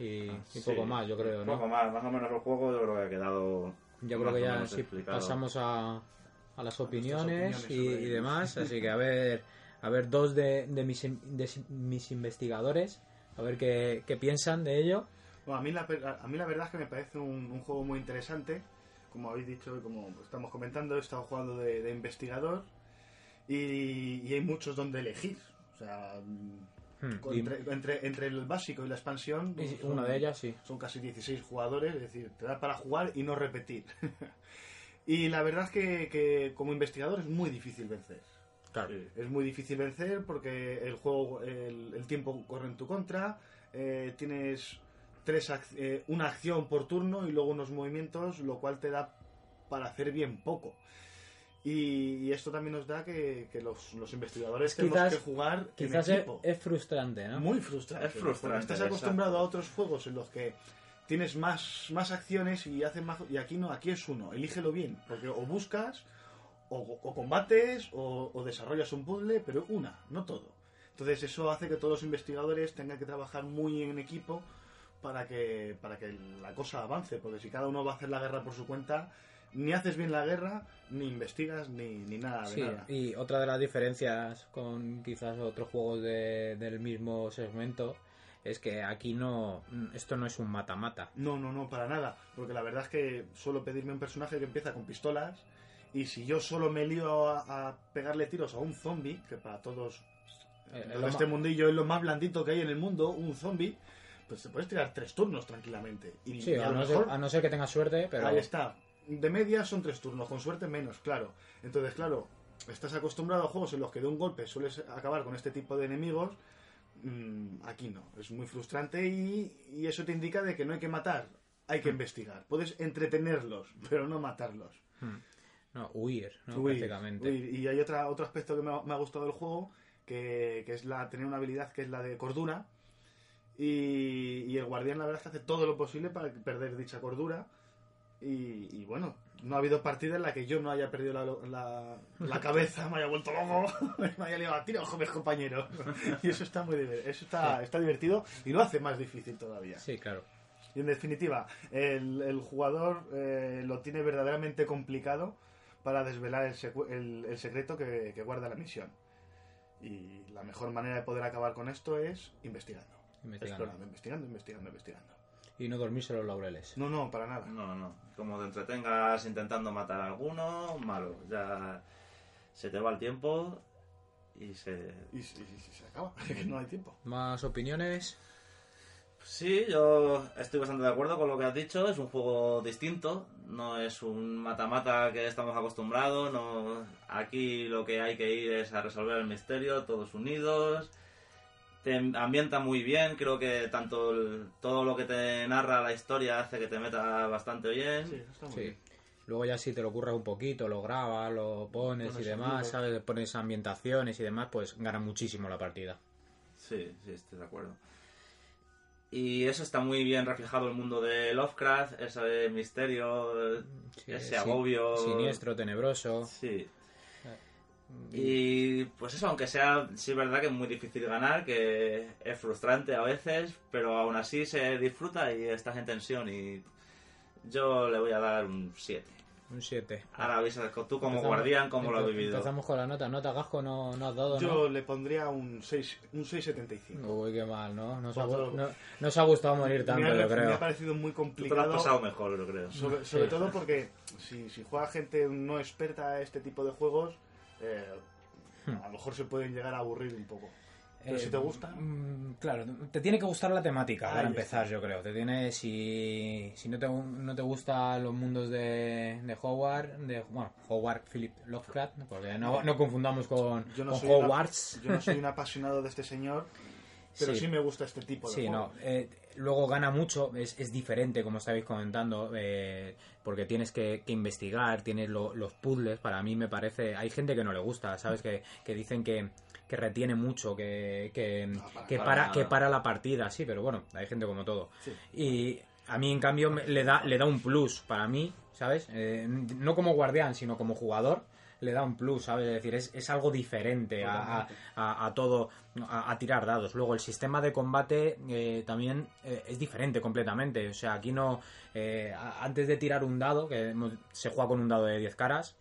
y, y Sí. poco más yo creo Un ¿no? poco más, más o menos el juego yo creo que ha quedado. yo creo que ya sí, pasamos a, a las opiniones, opiniones y, demás así que a [LAUGHS] ver a ver dos de, de mis, de mis investigadores a ver qué, qué piensan de ello Bueno, a, mí la, a mí la verdad es que me parece un, un juego muy interesante. Como habéis dicho y como estamos comentando, he estado jugando de, de investigador y, y hay muchos donde elegir. O sea, Hmm, entre, entre, entre el básico y la expansión, y son- una de ellas sí son casi 16 jugadores, es decir, te da para jugar y no repetir. [LAUGHS] y la verdad es que, que como investigador es muy difícil vencer. claro. Es muy difícil vencer porque el juego, el, el tiempo corre en tu contra, eh, tienes tres ac- eh, una acción por turno y luego unos movimientos, lo cual te da para hacer bien poco. Y, y esto también nos da que, que los, los investigadores tenemos Quizás- que jugar Quizás en es, equipo. es frustrante, ¿no? Muy frustrante. Es frustrante, estás exacto. acostumbrado a otros juegos en los que tienes más, más acciones y haces más. Y aquí no, aquí es uno. Elígelo bien. Porque o buscas, o, o combates, o, o desarrollas un puzzle, pero una, no todo. Entonces eso hace que todos los investigadores tengan que trabajar muy en equipo para que, para que la cosa avance. Porque si cada uno va a hacer la guerra por su cuenta, ni haces bien la guerra, ni investigas, ni, ni nada de Sí, nada. y otra de las diferencias con quizás otros juegos de- del mismo segmento es que aquí no esto no es un mata-mata. No, no, no, para nada. Porque la verdad es que suelo pedirme un personaje que empieza con pistolas. Y si yo solo me lío a, a pegarle tiros a un zombie, que para todos Eh, en lo este mundillo es lo más blandito que hay en el mundo, un zombie, pues te puedes tirar tres turnos tranquilamente. Y, Sí, y a lo no, mejor- ser, a no ser que tengas suerte, pero Ahí está. De media son tres turnos, con suerte menos, claro. Entonces, claro, estás acostumbrado a juegos en los que de un golpe sueles acabar con este tipo de enemigos. Mm, aquí no, es muy frustrante y, y eso te indica de que no hay que matar, hay que investigar. Puedes entretenerlos, [LAUGHS] pero no matarlos. no, huir, ¿no? Huir, prácticamente. huir. Y hay otra, otro aspecto que me ha, me ha gustado del juego, que, que es la tener una habilidad que es la de cordura. Y, y el guardián la verdad es que hace todo lo posible para perder dicha cordura. Y, y bueno, no ha habido partida en la que yo no haya perdido la, la- la [LAUGHS] cabeza, me haya vuelto loco, [LAUGHS] me haya liado a tiro, jóvenes compañeros. Y eso está muy eso está, está divertido y lo hace más difícil todavía. Sí, claro. Y en definitiva, el, el jugador eh, lo tiene verdaderamente complicado para desvelar el, el- el secreto que, que guarda la misión. Y la mejor manera de poder acabar con esto es investigando. Investigando. Explorando, investigando, investigando, investigando. Y no dormirse los laureles. No, no, para nada. No, no. Como te entretengas intentando matar a alguno, malo. Ya se te va el tiempo y se... Y, y- y se acaba, [LAUGHS] que no hay tiempo. Más opiniones. Sí, yo estoy bastante de acuerdo con lo que has dicho. Es un juego distinto. No es un mata-mata que estamos acostumbrados. No... Aquí lo que hay que ir es a resolver el misterio, todos unidos. Te ambienta muy bien. Creo que tanto el- todo lo que te narra la historia hace que te meta bastante bien. Sí, está muy Sí. bien. Luego ya si te lo curras un poquito, lo grabas, lo pones Pones y demás. ¿sabes? Pones ambientaciones y demás, pues gana muchísimo la partida. Sí, sí, estoy de acuerdo. Y eso está muy bien reflejado el mundo de Lovecraft, ese misterio, Sí, ese sí, agobio. Siniestro, tenebroso. Sí. Y pues eso, aunque sea, sí es verdad que es muy difícil ganar, que es frustrante a veces, pero aún así se disfruta y estás en tensión y yo le voy a dar un 7. Un 7. Ahora avisas tú como guardián cómo lo has vivido. Empezamos con la nota. ¿Nota Gasco no, no has dado, Yo le pondría un 6, un 6.75. ¿no? Uy, qué mal, ¿no? Nos ha, no, nos ha gustado morir tanto, me, ha, yo me ha creo. parecido muy Tú te lo has complicado. pasado mejor, yo creo. Sobre, [LAUGHS] sobre Sí. todo porque si, si juega gente no experta a este tipo de juegos, eh, a lo mejor se pueden llegar a aburrir un poco. Pero Eh, si te gusta, mm, claro, te tiene que gustar la temática Ahí para está. empezar, yo creo. Te tiene, si, si no te, no te gustan los mundos de, de Howard, de, bueno, Howard Philip Lovecraft, porque no, no confundamos con, yo no, con una- Hogwarts. yo no soy un apasionado de este señor pero sí, Sí. me gusta este tipo de Sí, no. eh, luego gana mucho, es, es diferente, como estabais comentando, eh, porque tienes que, que investigar, tienes lo- los puzzles. Para mí me parece. Hay gente que no le gusta, ¿sabes? Que, que dicen que, que retiene mucho, que, que, para- que para que para la partida, sí, pero bueno, hay gente como todo. Sí. Y a mí, en cambio, me- le da, le da un plus para mí, ¿sabes? Eh, no como guardián, sino como jugador. Le da un plus, ¿sabes? Es decir, es, es algo diferente a, a- a- a todo, a, a tirar dados. Luego, el sistema de combate eh, también eh, es diferente completamente. O sea, aquí no. eh, antes de tirar un dado, que se juega con un dado de 10 caras,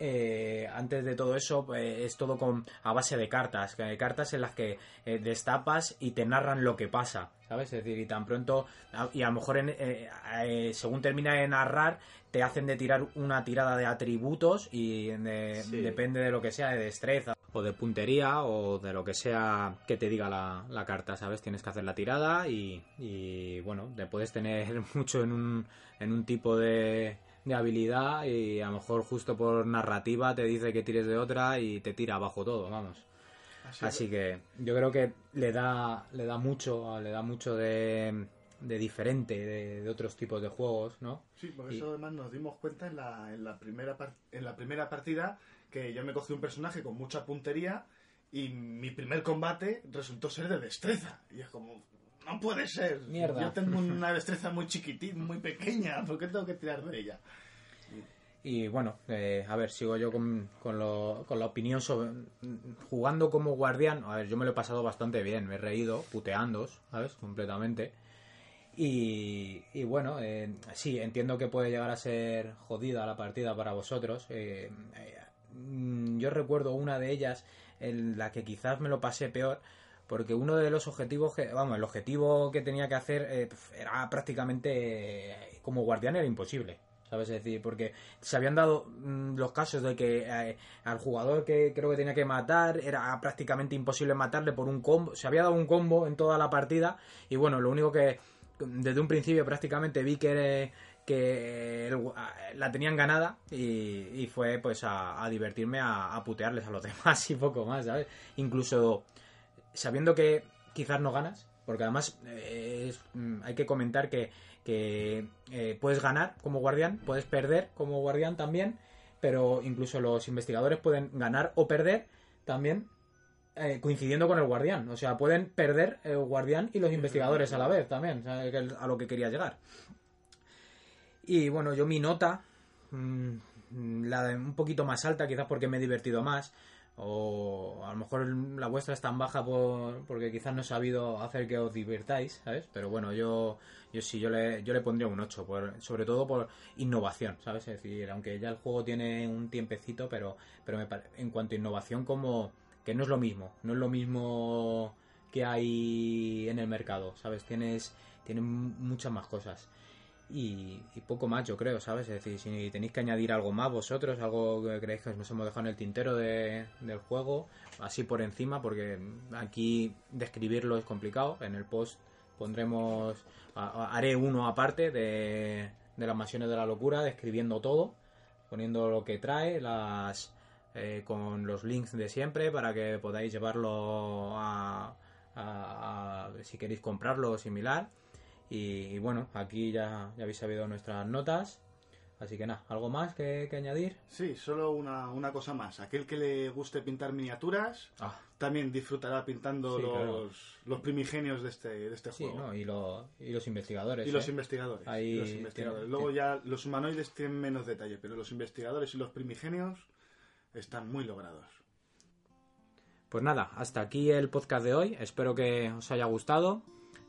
eh, antes de todo eso eh, es todo con a base de cartas, cartas en las que eh, destapas y te narran lo que pasa, ¿sabes? Es decir, y tan pronto y a lo mejor en, eh, según termina de narrar te hacen de tirar una tirada de atributos y de- Sí. depende de lo que sea, de destreza o de puntería o de lo que sea que te diga la, la carta, ¿sabes? Tienes que hacer la tirada y, y, bueno, te puedes tener [LAUGHS] mucho en un, en un tipo de, de habilidad y a lo mejor justo por narrativa te dice que tires de otra y te tira abajo todo, vamos. Así, Así que yo creo que le da, le da mucho, le da mucho de, de diferente de, de otros tipos de juegos, ¿no? Sí, por Y- eso además nos dimos cuenta en la, en la, primera, en la primera partida que yo me cogí un personaje con mucha puntería y mi primer combate resultó ser de destreza. Y es como, no puede ser. Mierda. Yo tengo una destreza muy chiquitín, muy pequeña, ¿por qué tengo que tirar de ella? Y bueno, eh, a ver, sigo yo con, con, lo- con la opinión sobre. Jugando como guardián, a ver, yo me lo he pasado bastante bien, me he reído, puteando, ¿sabes? Completamente. Y, y bueno, eh, sí, entiendo que puede llegar a ser jodida la partida para vosotros. eh, eh, mm, yo recuerdo una de ellas en la que quizás me lo pasé peor. Porque uno de los objetivos que, vamos, el objetivo que tenía que hacer eh, era prácticamente, eh, como guardián era imposible. ¿Sabes? Es decir, porque se habían dado mm, los casos de que eh, al jugador que creo que tenía que matar era prácticamente imposible matarle por un combo. Se había dado un combo en toda la partida y bueno, lo único que desde un principio prácticamente vi que, que la tenían ganada y, y fue pues a, a divertirme a, a putearles a los [LAUGHS] demás y poco más, ¿sabes? Incluso sabiendo que quizás no ganas, porque además eh, es- mm, hay que comentar que, que eh, puedes ganar como guardián, puedes perder como guardián también, pero incluso los investigadores pueden ganar o perder también eh, coincidiendo con el guardián. O sea, pueden perder el guardián y los investigadores a la vez también, a lo que quería llegar. Y bueno, yo mi nota, mm, la de un poquito más alta, quizás porque me he divertido más, o a lo mejor la vuestra es tan baja por, porque quizás no he sabido hacer que os divirtáis, ¿sabes? Pero bueno, yo, yo sí, yo le, yo le pondría un 8, por, sobre todo por innovación, ¿sabes? Es decir, aunque ya el juego tiene un tiempecito, pero, pero me en cuanto a innovación como que no es lo mismo, no es lo mismo que hay en el mercado, ¿sabes? Tienes, tienes muchas más cosas. Y, y poco más, yo creo, ¿sabes? Es decir, si tenéis que añadir algo más vosotros, algo que creéis que nos hemos dejado en el tintero de- del juego, así por encima, porque aquí describirlo es complicado. En el post pondremos, haré uno aparte de, de las mansiones de la locura, describiendo todo, poniendo lo que trae, las eh, con los links de siempre para que podáis llevarlo a, a- a- si queréis comprarlo o similar. Y, y bueno, aquí ya, ya habéis sabido nuestras notas. Así que nada, ¿algo más que, que añadir? Sí, solo una, una cosa más. Aquel que le guste pintar miniaturas Ah, también disfrutará pintando Sí, los, claro. los primigenios de este, de este sí, juego. ¿no? Y, lo- y los investigadores. Y los ¿eh? investigadores. Ahí y los investigadores. tiene- Luego ya los humanoides tienen menos detalle, pero los investigadores y los primigenios están muy logrados. Pues nada, hasta aquí el podcast de hoy. Espero que os haya gustado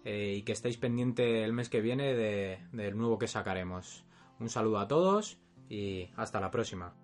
eh, y que estéis pendiente el mes que viene de- del nuevo que sacaremos. Un saludo a todos y hasta la próxima.